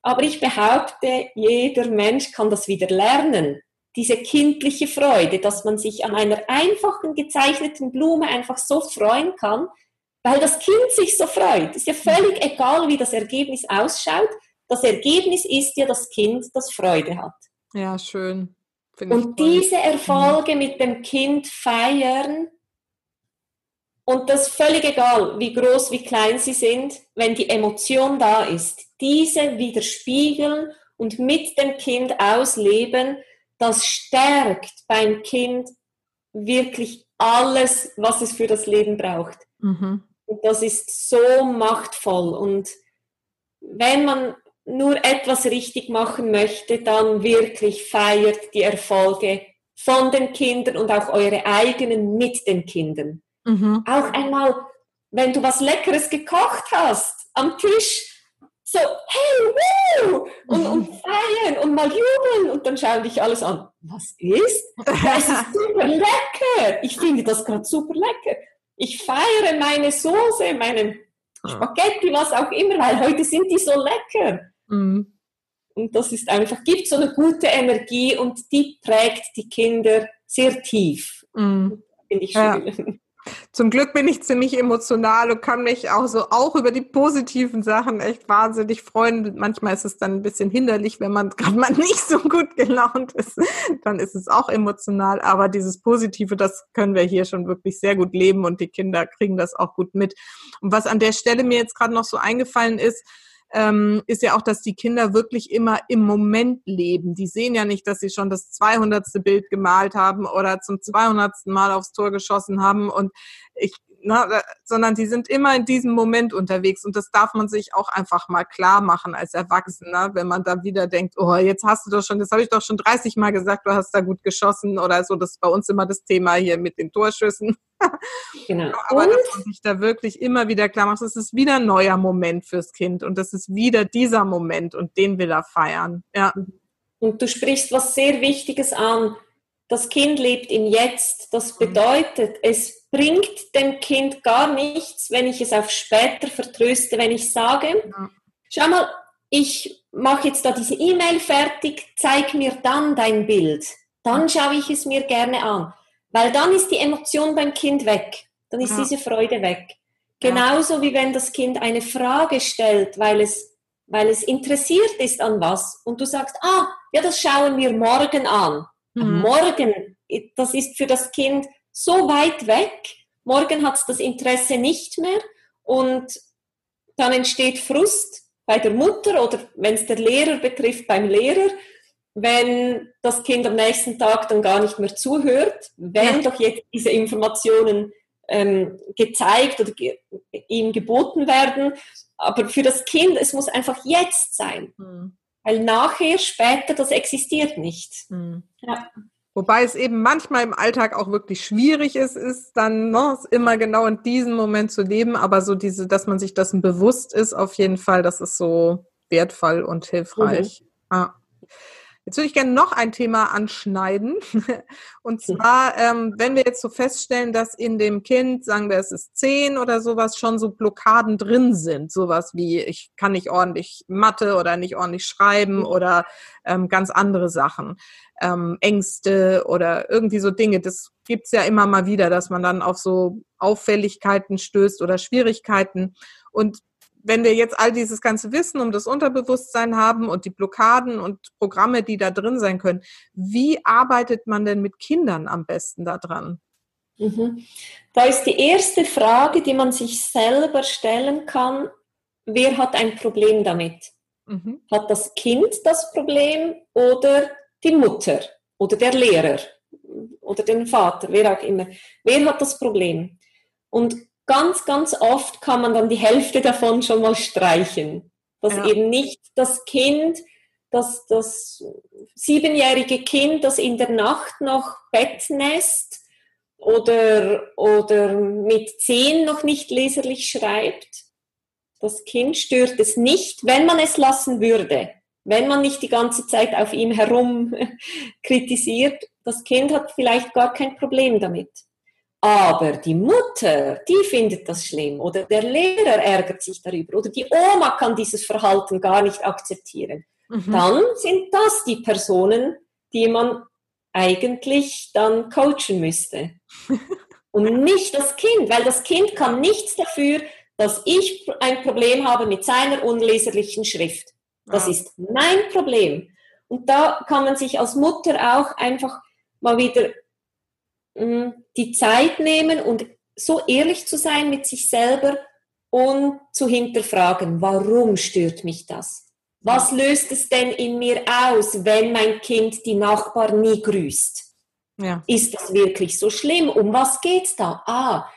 Aber ich behaupte, jeder Mensch kann das wieder lernen. Diese kindliche Freude, dass man sich an einer einfachen gezeichneten Blume einfach so freuen kann, weil das Kind sich so freut. Ist ja völlig egal, wie das Ergebnis ausschaut. Das Ergebnis ist ja das Kind, das Freude hat. Ja, schön. Find und diese Erfolge mit dem Kind feiern und das völlig egal, wie groß, wie klein sie sind, wenn die Emotion da ist, diese widerspiegeln und mit dem Kind ausleben, das stärkt beim Kind wirklich alles, was es für das Leben braucht. Mhm. Und das ist so machtvoll. Und wenn man nur etwas richtig machen möchte, dann wirklich feiert die Erfolge von den Kindern und auch eure eigenen mit den Kindern. Mhm. Auch einmal, wenn du was Leckeres gekocht hast, am Tisch, so, hey, woo! Und, und feiern und mal jubeln und dann schauen dich alles an. Was ist? Das ist super lecker. Ich finde das gerade super lecker ich feiere meine Soße, meine ah. Spaghetti, was auch immer, weil heute sind die so lecker. Mhm. Und das ist einfach, gibt so eine gute Energie und die prägt die Kinder sehr tief. Mhm. Finde ich schön. Ja. Zum Glück bin ich ziemlich emotional und kann mich auch so auch über die positiven Sachen echt wahnsinnig freuen. Manchmal ist es dann ein bisschen hinderlich, wenn man gerade mal nicht so gut gelaunt ist. Dann ist es auch emotional. Aber dieses Positive, das können wir hier schon wirklich sehr gut leben und die Kinder kriegen das auch gut mit. Und was an der Stelle mir jetzt gerade noch so eingefallen ist, ähm, ist ja auch, dass die Kinder wirklich immer im Moment leben. Die sehen ja nicht, dass sie schon das 200. Bild gemalt haben oder zum 200. Mal aufs Tor geschossen haben. Und ich na, sondern die sind immer in diesem Moment unterwegs und das darf man sich auch einfach mal klar machen als Erwachsener, wenn man da wieder denkt, oh, jetzt hast du doch schon, das habe ich doch schon 30 Mal gesagt, du hast da gut geschossen oder so, das ist bei uns immer das Thema hier mit den Torschüssen. Genau. Aber und? dass man sich da wirklich immer wieder klar macht, das ist wieder ein neuer Moment fürs Kind und das ist wieder dieser Moment und den will er feiern. Ja. Und du sprichst was sehr Wichtiges an. Das Kind lebt im Jetzt. Das bedeutet, es bringt dem Kind gar nichts, wenn ich es auf später vertröste, wenn ich sage, schau mal, ich mache jetzt da diese E-Mail fertig, zeig mir dann dein Bild. Dann schaue ich es mir gerne an. Weil dann ist die Emotion beim Kind weg. Dann ist diese Freude weg. Genauso wie wenn das Kind eine Frage stellt, weil es, weil es interessiert ist an was und du sagst, ah, ja, das schauen wir morgen an. Mhm. Morgen, das ist für das Kind so weit weg. Morgen hat es das Interesse nicht mehr und dann entsteht Frust bei der Mutter oder wenn es der Lehrer betrifft, beim Lehrer. wenn das Kind am nächsten Tag dann gar nicht mehr zuhört, wenn ja. doch jetzt diese Informationen ähm, gezeigt oder ge ihm geboten werden. Aber für das Kind, es muss einfach jetzt sein. Mhm. Weil nachher, später, das existiert nicht. Mhm. Ja. Wobei es eben manchmal im Alltag auch wirklich schwierig ist, ist dann ne, immer genau in diesem Moment zu leben, aber so diese, dass man sich dessen bewusst ist, auf jeden Fall, das ist so wertvoll und hilfreich. Mhm. Ah. Jetzt würde ich gerne noch ein Thema anschneiden. Und zwar, ähm, wenn wir jetzt so feststellen, dass in dem Kind, sagen wir, es ist zehn oder sowas, schon so Blockaden drin sind. Sowas wie, ich kann nicht ordentlich Mathe oder nicht ordentlich schreiben oder ähm, ganz andere Sachen. Ähm, Ängste oder irgendwie so Dinge. Das gibt's ja immer mal wieder, dass man dann auf so Auffälligkeiten stößt oder Schwierigkeiten. Und wenn wir jetzt all dieses ganze Wissen um das Unterbewusstsein haben und die Blockaden und Programme, die da drin sein können, wie arbeitet man denn mit Kindern am besten daran? Mhm. Da ist die erste Frage, die man sich selber stellen kann, wer hat ein Problem damit? Mhm. Hat das Kind das Problem oder die Mutter oder der Lehrer oder den Vater, wer auch immer? Wer hat das Problem? Und ganz, ganz oft kann man dann die Hälfte davon schon mal streichen. Dass ja. eben nicht das Kind, das, das siebenjährige Kind, das in der Nacht noch Bettnest oder, oder mit zehn noch nicht leserlich schreibt, das Kind stört es nicht, wenn man es lassen würde. Wenn man nicht die ganze Zeit auf ihm herum kritisiert, das Kind hat vielleicht gar kein Problem damit. Aber die Mutter, die findet das schlimm oder der Lehrer ärgert sich darüber oder die Oma kann dieses Verhalten gar nicht akzeptieren. Mhm. Dann sind das die Personen, die man eigentlich dann coachen müsste. Und nicht das Kind, weil das Kind kann nichts dafür, dass ich ein Problem habe mit seiner unleserlichen Schrift. Das ja. ist mein Problem. Und da kann man sich als Mutter auch einfach mal wieder die Zeit nehmen und so ehrlich zu sein mit sich selber und zu hinterfragen, warum stört mich das? Was löst es denn in mir aus, wenn mein Kind die Nachbarn nie grüßt? Ja. Ist das wirklich so schlimm? Um was geht's da? Ah,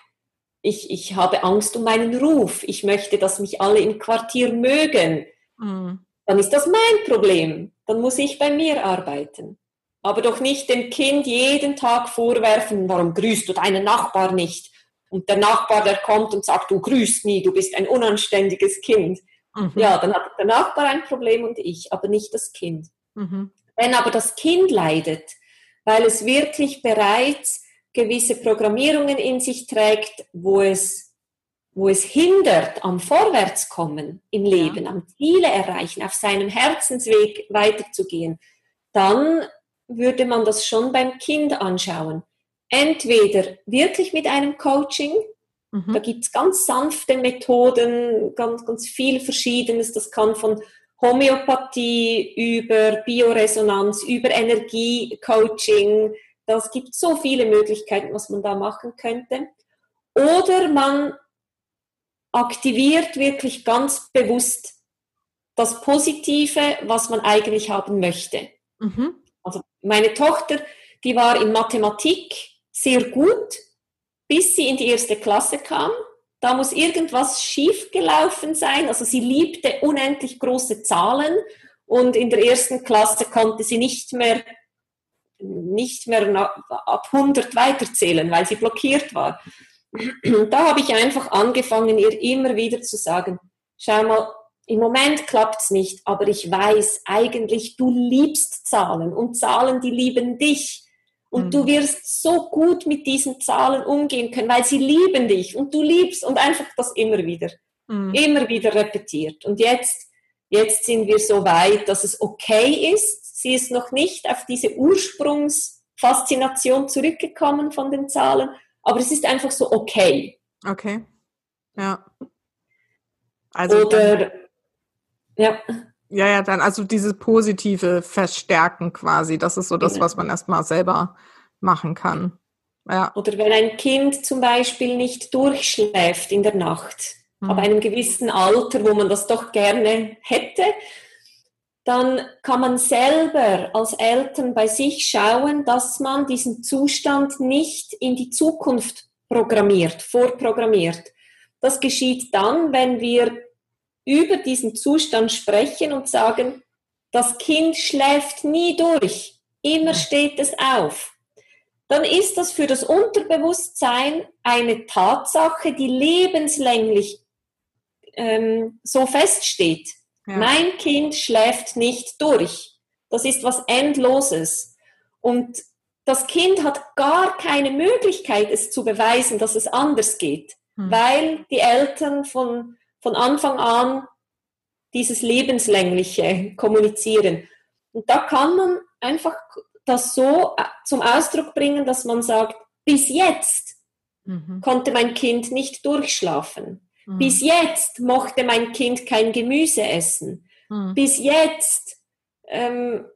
ich, ich habe Angst um meinen Ruf. Ich möchte, dass mich alle im Quartier mögen. Mhm. Dann ist das mein Problem. Dann muss ich bei mir arbeiten aber doch nicht dem Kind jeden Tag vorwerfen, warum grüßt du deinen Nachbar nicht? Und der Nachbar, der kommt und sagt, du grüßt nie, du bist ein unanständiges Kind. Mhm. Ja, dann hat der Nachbar ein Problem und ich, aber nicht das Kind. Mhm. Wenn aber das Kind leidet, weil es wirklich bereits gewisse Programmierungen in sich trägt, wo es, wo es hindert am Vorwärtskommen im Leben, ja. am Ziele erreichen, auf seinem Herzensweg weiterzugehen, dann würde man das schon beim Kind anschauen. Entweder wirklich mit einem Coaching, mhm. da gibt es ganz sanfte Methoden, ganz, ganz viel Verschiedenes. Das kann von Homöopathie über Bioresonanz, über Energiecoaching. Das gibt so viele Möglichkeiten, was man da machen könnte. Oder man aktiviert wirklich ganz bewusst das Positive, was man eigentlich haben möchte. Mhm. Meine Tochter, die war in Mathematik sehr gut, bis sie in die erste Klasse kam. Da muss irgendwas schiefgelaufen sein. Also sie liebte unendlich große Zahlen und in der ersten Klasse konnte sie nicht mehr, nicht mehr ab 100 weiterzählen, weil sie blockiert war. Da habe ich einfach angefangen, ihr immer wieder zu sagen, schau mal, im Moment klappt es nicht, aber ich weiß eigentlich, du liebst Zahlen und Zahlen, die lieben dich. Und mhm. du wirst so gut mit diesen Zahlen umgehen können, weil sie lieben dich und du liebst und einfach das immer wieder, mhm. immer wieder repetiert. Und jetzt, jetzt sind wir so weit, dass es okay ist. Sie ist noch nicht auf diese Ursprungsfaszination zurückgekommen von den Zahlen, aber es ist einfach so okay. Okay. Ja. Also Oder ja. Ja, ja, dann also dieses positive Verstärken quasi. Das ist so das, genau. was man erstmal selber machen kann. Ja. Oder wenn ein Kind zum Beispiel nicht durchschläft in der Nacht, mhm. ab einem gewissen Alter, wo man das doch gerne hätte, dann kann man selber als Eltern bei sich schauen, dass man diesen Zustand nicht in die Zukunft programmiert, vorprogrammiert. Das geschieht dann, wenn wir über diesen Zustand sprechen und sagen, das Kind schläft nie durch, immer steht es auf. Dann ist das für das Unterbewusstsein eine Tatsache, die lebenslänglich ähm, so feststeht. Ja. Mein Kind schläft nicht durch. Das ist was Endloses. Und das Kind hat gar keine Möglichkeit, es zu beweisen, dass es anders geht, hm. weil die Eltern von, von Anfang an dieses Lebenslängliche kommunizieren. Und da kann man einfach das so äh, zum Ausdruck bringen, dass man sagt, bis jetzt mhm. konnte mein Kind nicht durchschlafen. Mhm. Bis jetzt mochte mein Kind kein Gemüse essen. Mhm. Bis jetzt ähm,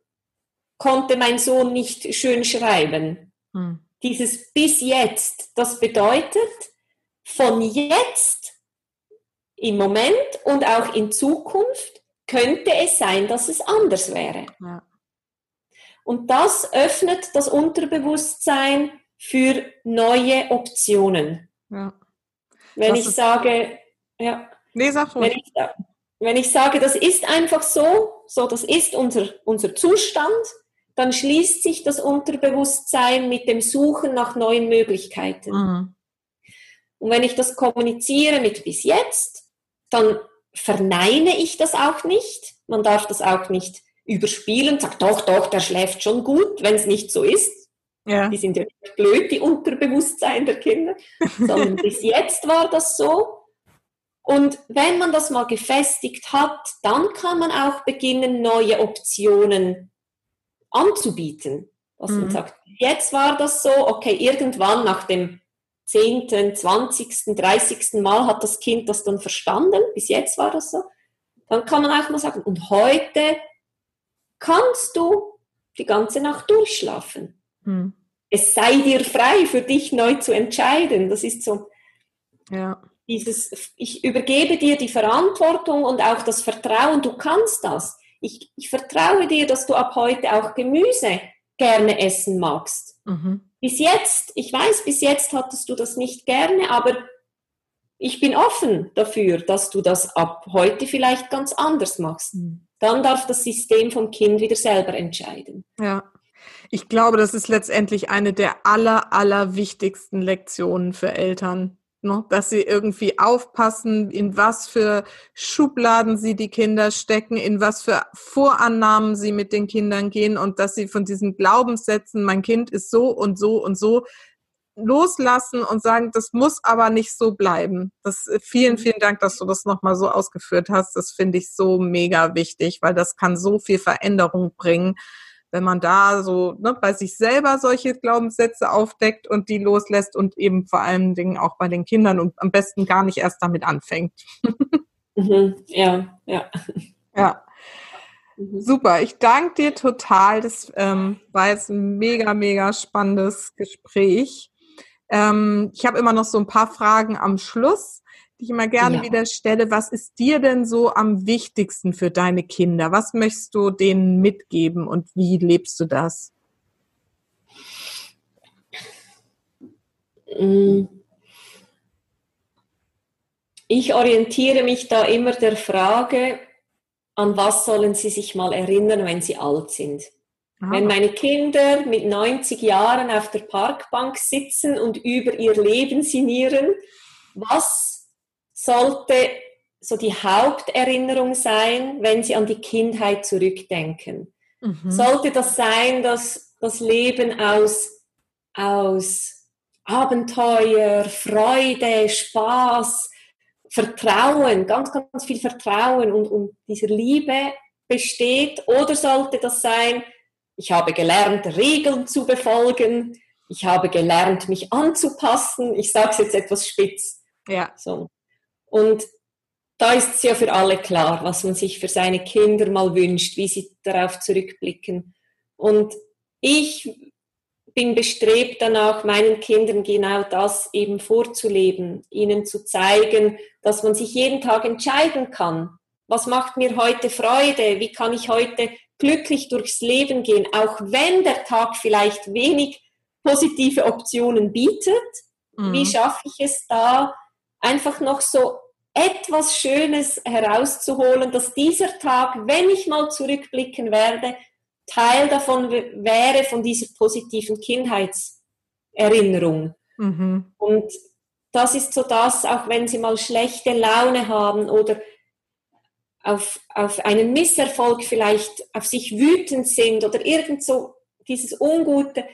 konnte mein Sohn nicht schön schreiben. Mhm. Dieses bis jetzt, das bedeutet, von jetzt im Moment und auch in Zukunft könnte es sein, dass es anders wäre. Ja. Und das öffnet das Unterbewusstsein für neue Optionen. Ja. Wenn das ich sage, ja. Nee, sag wenn, ich, wenn ich sage, das ist einfach so, so das ist unser, unser Zustand, dann schließt sich das Unterbewusstsein mit dem Suchen nach neuen Möglichkeiten. Mhm. Und wenn ich das kommuniziere mit bis jetzt, dann verneine ich das auch nicht. Man darf das auch nicht überspielen, sagt doch, doch, der schläft schon gut, wenn es nicht so ist. Ja. Die sind ja nicht blöd, die Unterbewusstsein der Kinder, sondern bis jetzt war das so. Und wenn man das mal gefestigt hat, dann kann man auch beginnen, neue Optionen anzubieten. Dass mhm. man sagt, jetzt war das so, okay, irgendwann nach dem 10., 20., 30. Mal hat das Kind das dann verstanden, bis jetzt war das so. Dann kann man auch mal sagen, und heute kannst du die ganze Nacht durchschlafen. Hm. Es sei dir frei, für dich neu zu entscheiden. Das ist so ja. dieses, ich übergebe dir die Verantwortung und auch das Vertrauen, du kannst das. Ich, ich vertraue dir, dass du ab heute auch Gemüse gerne essen magst. Mhm. Bis jetzt, ich weiß, bis jetzt hattest du das nicht gerne, aber ich bin offen dafür, dass du das ab heute vielleicht ganz anders machst. Mhm. Dann darf das System vom Kind wieder selber entscheiden. Ja. Ich glaube, das ist letztendlich eine der aller, aller wichtigsten Lektionen für Eltern, ne? dass sie irgendwie aufpassen, in was für Schubladen sie die Kinder stecken, in was für Vorannahmen sie mit den Kindern gehen und dass sie von diesen Glaubenssätzen, mein Kind ist so und so und so, loslassen und sagen, das muss aber nicht so bleiben. Das, äh, vielen, mhm. vielen Dank, dass du das nochmal so ausgeführt hast. Das finde ich so mega wichtig, weil das kann so viel Veränderung bringen, wenn man da so ne, bei sich selber solche Glaubenssätze aufdeckt und die loslässt und eben vor allen Dingen auch bei den Kindern und am besten gar nicht erst damit anfängt. Mhm, ja, ja. Ja. Mhm. Super, ich danke dir total. Das ähm, war jetzt ein mega, mega spannendes Gespräch. Ähm, ich habe immer noch so ein paar Fragen am Schluss, ich immer gerne ja. wieder stelle. Was ist dir denn so am wichtigsten für deine Kinder? Was möchtest du denen mitgeben und wie lebst du das? Mm. Ich orientiere mich da immer der Frage, an was sollen sie sich mal erinnern, wenn sie alt sind. Aha. Wenn meine Kinder mit 90 Jahren auf der Parkbank sitzen und über ihr Leben sinnieren, was sollte so die Haupterinnerung sein, wenn sie an die Kindheit zurückdenken? Mhm. Sollte das sein, dass das Leben aus, aus Abenteuer, Freude, Spaß, Vertrauen, ganz, ganz viel Vertrauen und, und dieser Liebe besteht? Oder sollte das sein, ich habe gelernt, Regeln zu befolgen. Ich habe gelernt, mich anzupassen. Ich sage es jetzt etwas spitz. Ja. So. Und da ist es ja für alle klar, was man sich für seine Kinder mal wünscht, wie sie darauf zurückblicken. Und ich bin bestrebt danach, meinen Kindern genau das eben vorzuleben, ihnen zu zeigen, dass man sich jeden Tag entscheiden kann, was macht mir heute Freude? Wie kann ich heute glücklich durchs Leben gehen, auch wenn der Tag vielleicht wenig positive Optionen bietet? Mhm. Wie schaffe ich es da, einfach noch so etwas Schönes herauszuholen, dass dieser Tag, wenn ich mal zurückblicken werde, Teil davon wäre von dieser positiven Kindheitserinnerung. Mhm. Und das ist so das, auch wenn Sie mal schlechte Laune haben oder auf, auf einen Misserfolg vielleicht auf sich wütend sind oder irgend so dieses Ungute,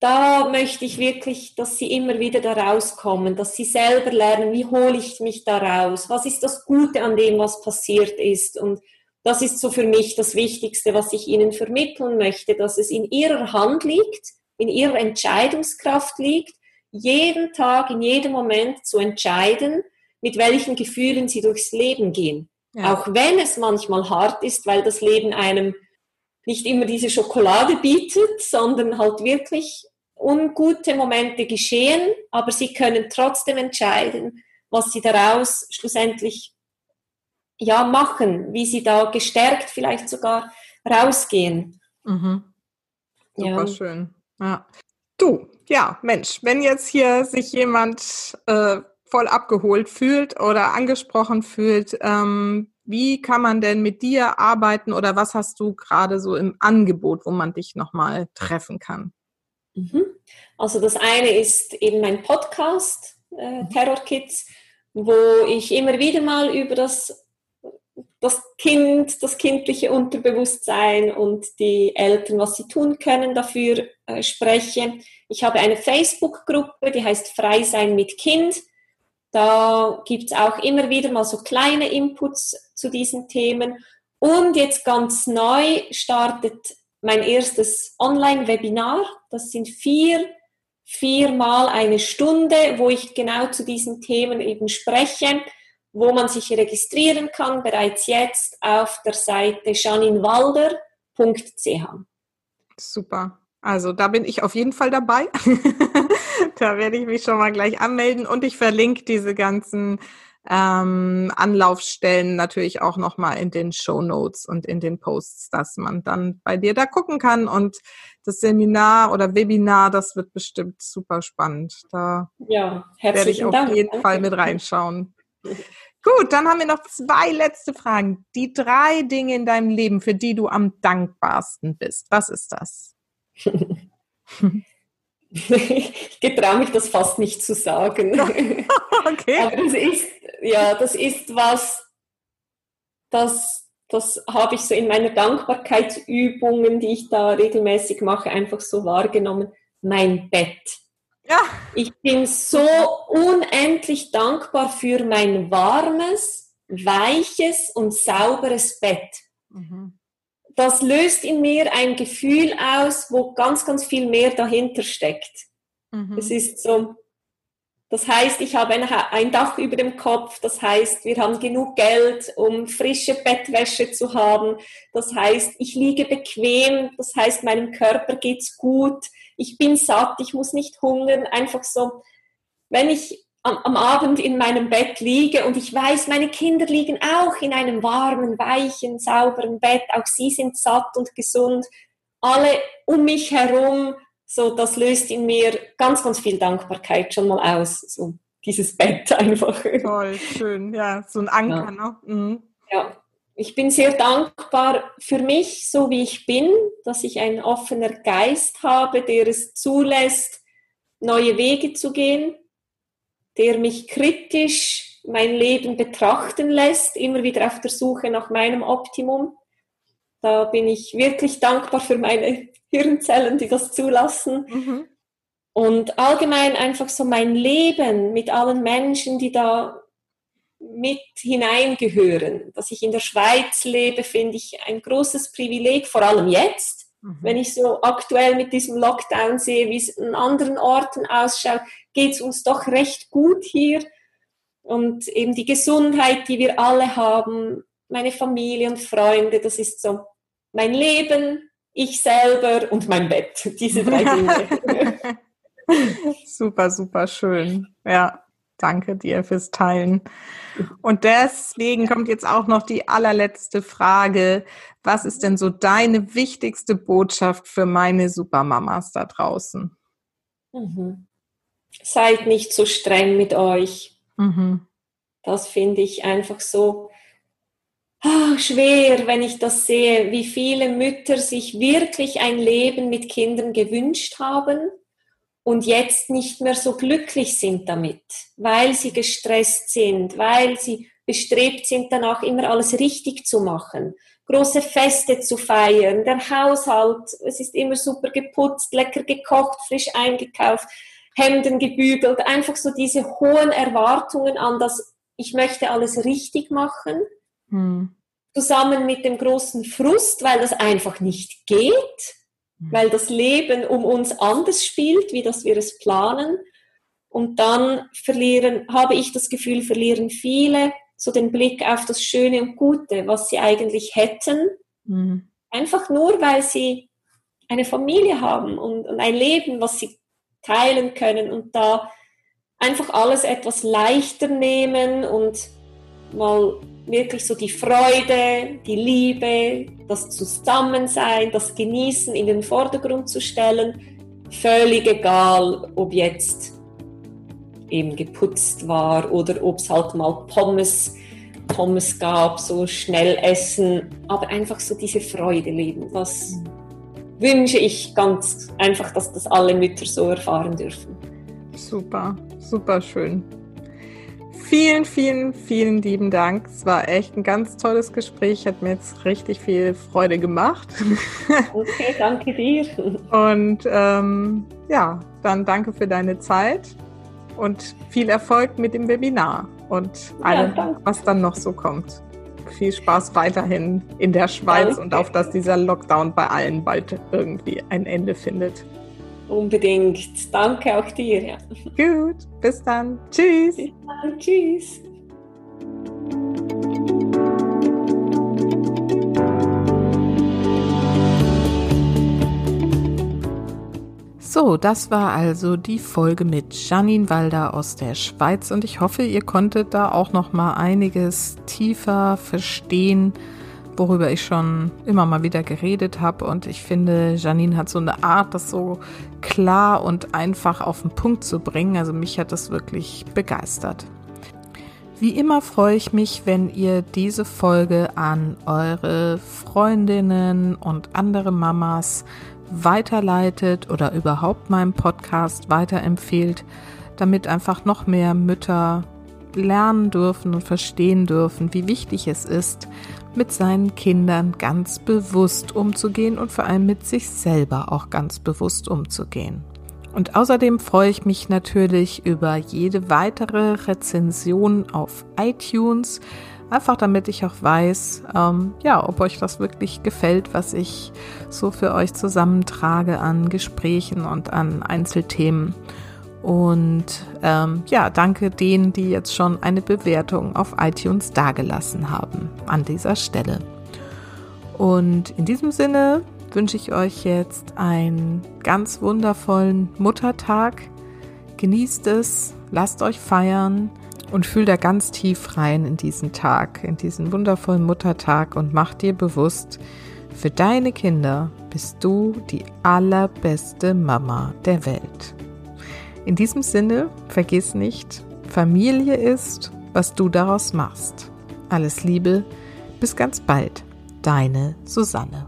da möchte ich wirklich, dass sie immer wieder da rauskommen, dass sie selber lernen, wie hole ich mich da raus, was ist das Gute an dem, was passiert ist. Und das ist so für mich das Wichtigste, was ich ihnen vermitteln möchte, dass es in ihrer Hand liegt, in ihrer Entscheidungskraft liegt, jeden Tag, in jedem Moment zu entscheiden, mit welchen Gefühlen sie durchs Leben gehen. Ja. Auch wenn es manchmal hart ist, weil das Leben einem nicht immer diese Schokolade bietet, sondern halt wirklich ungute Momente geschehen, aber sie können trotzdem entscheiden, was sie daraus schlussendlich ja machen, wie sie da gestärkt vielleicht sogar rausgehen. Mhm. Super ja. schön. Ja. Du, ja, Mensch, wenn jetzt hier sich jemand äh, voll abgeholt fühlt oder angesprochen fühlt, ähm, wie kann man denn mit dir arbeiten oder was hast du gerade so im Angebot, wo man dich nochmal treffen kann? Mhm. Also das eine ist eben mein Podcast, äh, mhm. Terror Kids, wo ich immer wieder mal über das, das Kind, das kindliche Unterbewusstsein und die Eltern, was sie tun können, dafür äh, spreche. Ich habe eine Facebook-Gruppe, die heißt Frei sein mit Kind. Da gibt es auch immer wieder mal so kleine Inputs zu diesen Themen. Und jetzt ganz neu startet mein erstes Online-Webinar. Das sind vier, viermal eine Stunde, wo ich genau zu diesen Themen eben spreche, wo man sich registrieren kann, bereits jetzt auf der Seite janinwalder.ch. Super. Also da bin ich auf jeden Fall dabei. da werde ich mich schon mal gleich anmelden und ich verlinke diese ganzen ähm, Anlaufstellen natürlich auch nochmal in den Show Notes und in den Posts, dass man dann bei dir da gucken kann und das Seminar oder Webinar, das wird bestimmt super spannend. Da ja, werde ich auf Dank. jeden Fall mit reinschauen. Gut, dann haben wir noch zwei letzte Fragen. Die drei Dinge in deinem Leben, für die du am dankbarsten bist. Was ist das? ich getraue mich das fast nicht zu sagen. okay. Aber das ist, ja, das ist was, das, das habe ich so in meiner Dankbarkeitsübungen, die ich da regelmäßig mache, einfach so wahrgenommen. Mein Bett. Ja. Ich bin so unendlich dankbar für mein warmes, weiches und sauberes Bett. Mhm das löst in mir ein Gefühl aus, wo ganz, ganz viel mehr dahinter steckt. Mhm. Es ist so, das heißt, ich habe ein, Dach über dem Kopf, das heißt, wir haben genug Geld, um frische Bettwäsche zu haben, das heißt, ich liege bequem, das heißt, meinem Körper geht's gut, ich bin satt, ich muss nicht hungern, einfach so, wenn ich am, am, Abend in meinem Bett liege und ich weiß, meine Kinder liegen auch in einem warmen, weichen, sauberen Bett, auch sie sind satt und gesund, alle um mich herum, so das löst in mir ganz, ganz viel Dankbarkeit schon mal aus, so dieses Bett einfach. Toll, schön, ja, so ein Anker, ja. ne? Mhm. Ja, ich bin sehr dankbar für mich, so wie ich bin, dass ich ein offener Geist habe, der es zulässt, neue Wege zu gehen, der mich kritisch mein Leben betrachten lässt, immer wieder auf der Suche nach meinem Optimum. Da bin ich wirklich dankbar für meine Hirnzellen, die das zulassen. Mhm. Und allgemein einfach so mein Leben mit allen Menschen, die da mit hineingehören. Dass ich in der Schweiz lebe, finde ich ein großes Privileg, vor allem jetzt. Mhm. Wenn ich so aktuell mit diesem Lockdown sehe, wie es in anderen Orten ausschaut, geht es uns doch recht gut hier. Und eben die Gesundheit, die wir alle haben, meine Familie und Freunde, das ist so mein Leben, ich selber und mein Bett. Diese drei Dinge. super, super schön. Ja. Danke dir fürs Teilen. Und deswegen kommt jetzt auch noch die allerletzte Frage. Was ist denn so deine wichtigste Botschaft für meine Supermamas da draußen? Mhm. Seid nicht so streng mit euch. Mhm. Das finde ich einfach so oh, schwer, wenn ich das sehe, wie viele Mütter sich wirklich ein Leben mit Kindern gewünscht haben und jetzt nicht mehr so glücklich sind damit, weil sie gestresst sind, weil sie bestrebt sind, danach immer alles richtig zu machen, große Feste zu feiern, der Haushalt, es ist immer super geputzt, lecker gekocht, frisch eingekauft, Hemden gebügelt, einfach so diese hohen Erwartungen an das, ich möchte alles richtig machen, hm. zusammen mit dem großen Frust, weil das einfach nicht geht. Weil das Leben um uns anders spielt, wie dass wir es planen. Und dann verlieren, habe ich das Gefühl, verlieren viele so den Blick auf das Schöne und Gute, was sie eigentlich hätten. Mhm. Einfach nur, weil sie eine Familie haben und, und ein Leben, was sie teilen können und da einfach alles etwas leichter nehmen und mal wirklich so die Freude, die Liebe, das Zusammensein, das Genießen in den Vordergrund zu stellen. Völlig egal, ob jetzt eben geputzt war oder ob es halt mal Pommes, Pommes gab, so schnell essen, aber einfach so diese Freude leben. Das wünsche ich ganz einfach, dass das alle Mütter so erfahren dürfen. Super, super schön. Vielen, vielen, vielen lieben Dank. Es war echt ein ganz tolles Gespräch. Hat mir jetzt richtig viel Freude gemacht. Okay, danke dir. Und ähm, ja, dann danke für deine Zeit und viel Erfolg mit dem Webinar und allem, ja, was dann noch so kommt. Viel Spaß weiterhin in der Schweiz danke. und auf dass dieser Lockdown bei allen bald irgendwie ein Ende findet. Unbedingt. Danke auch dir. Ja. Gut, bis dann. Tschüss. Bis dann. Tschüss. So, das war also die Folge mit Janine Walder aus der Schweiz und ich hoffe, ihr konntet da auch noch mal einiges tiefer verstehen, worüber ich schon immer mal wieder geredet habe. Und ich finde, Janine hat so eine Art, das so klar und einfach auf den Punkt zu bringen. Also mich hat das wirklich begeistert. Wie immer freue ich mich, wenn ihr diese Folge an eure Freundinnen und andere Mamas weiterleitet oder überhaupt meinen Podcast weiterempfehlt, damit einfach noch mehr Mütter lernen dürfen und verstehen dürfen, wie wichtig es ist, mit seinen Kindern ganz bewusst umzugehen und vor allem mit sich selber auch ganz bewusst umzugehen. Und außerdem freue ich mich natürlich über jede weitere Rezension auf iTunes, einfach damit ich auch weiß, ähm, ja, ob euch das wirklich gefällt, was ich so für euch zusammentrage an Gesprächen und an Einzelthemen. Und ähm, ja, danke denen, die jetzt schon eine Bewertung auf iTunes dagelassen haben an dieser Stelle. Und in diesem Sinne wünsche ich euch jetzt einen ganz wundervollen Muttertag. Genießt es, lasst euch feiern und fühlt da ganz tief rein in diesen Tag, in diesen wundervollen Muttertag und mach dir bewusst, für deine Kinder bist du die allerbeste Mama der Welt. In diesem Sinne, vergiss nicht, Familie ist, was du daraus machst. Alles Liebe, bis ganz bald, deine Susanne.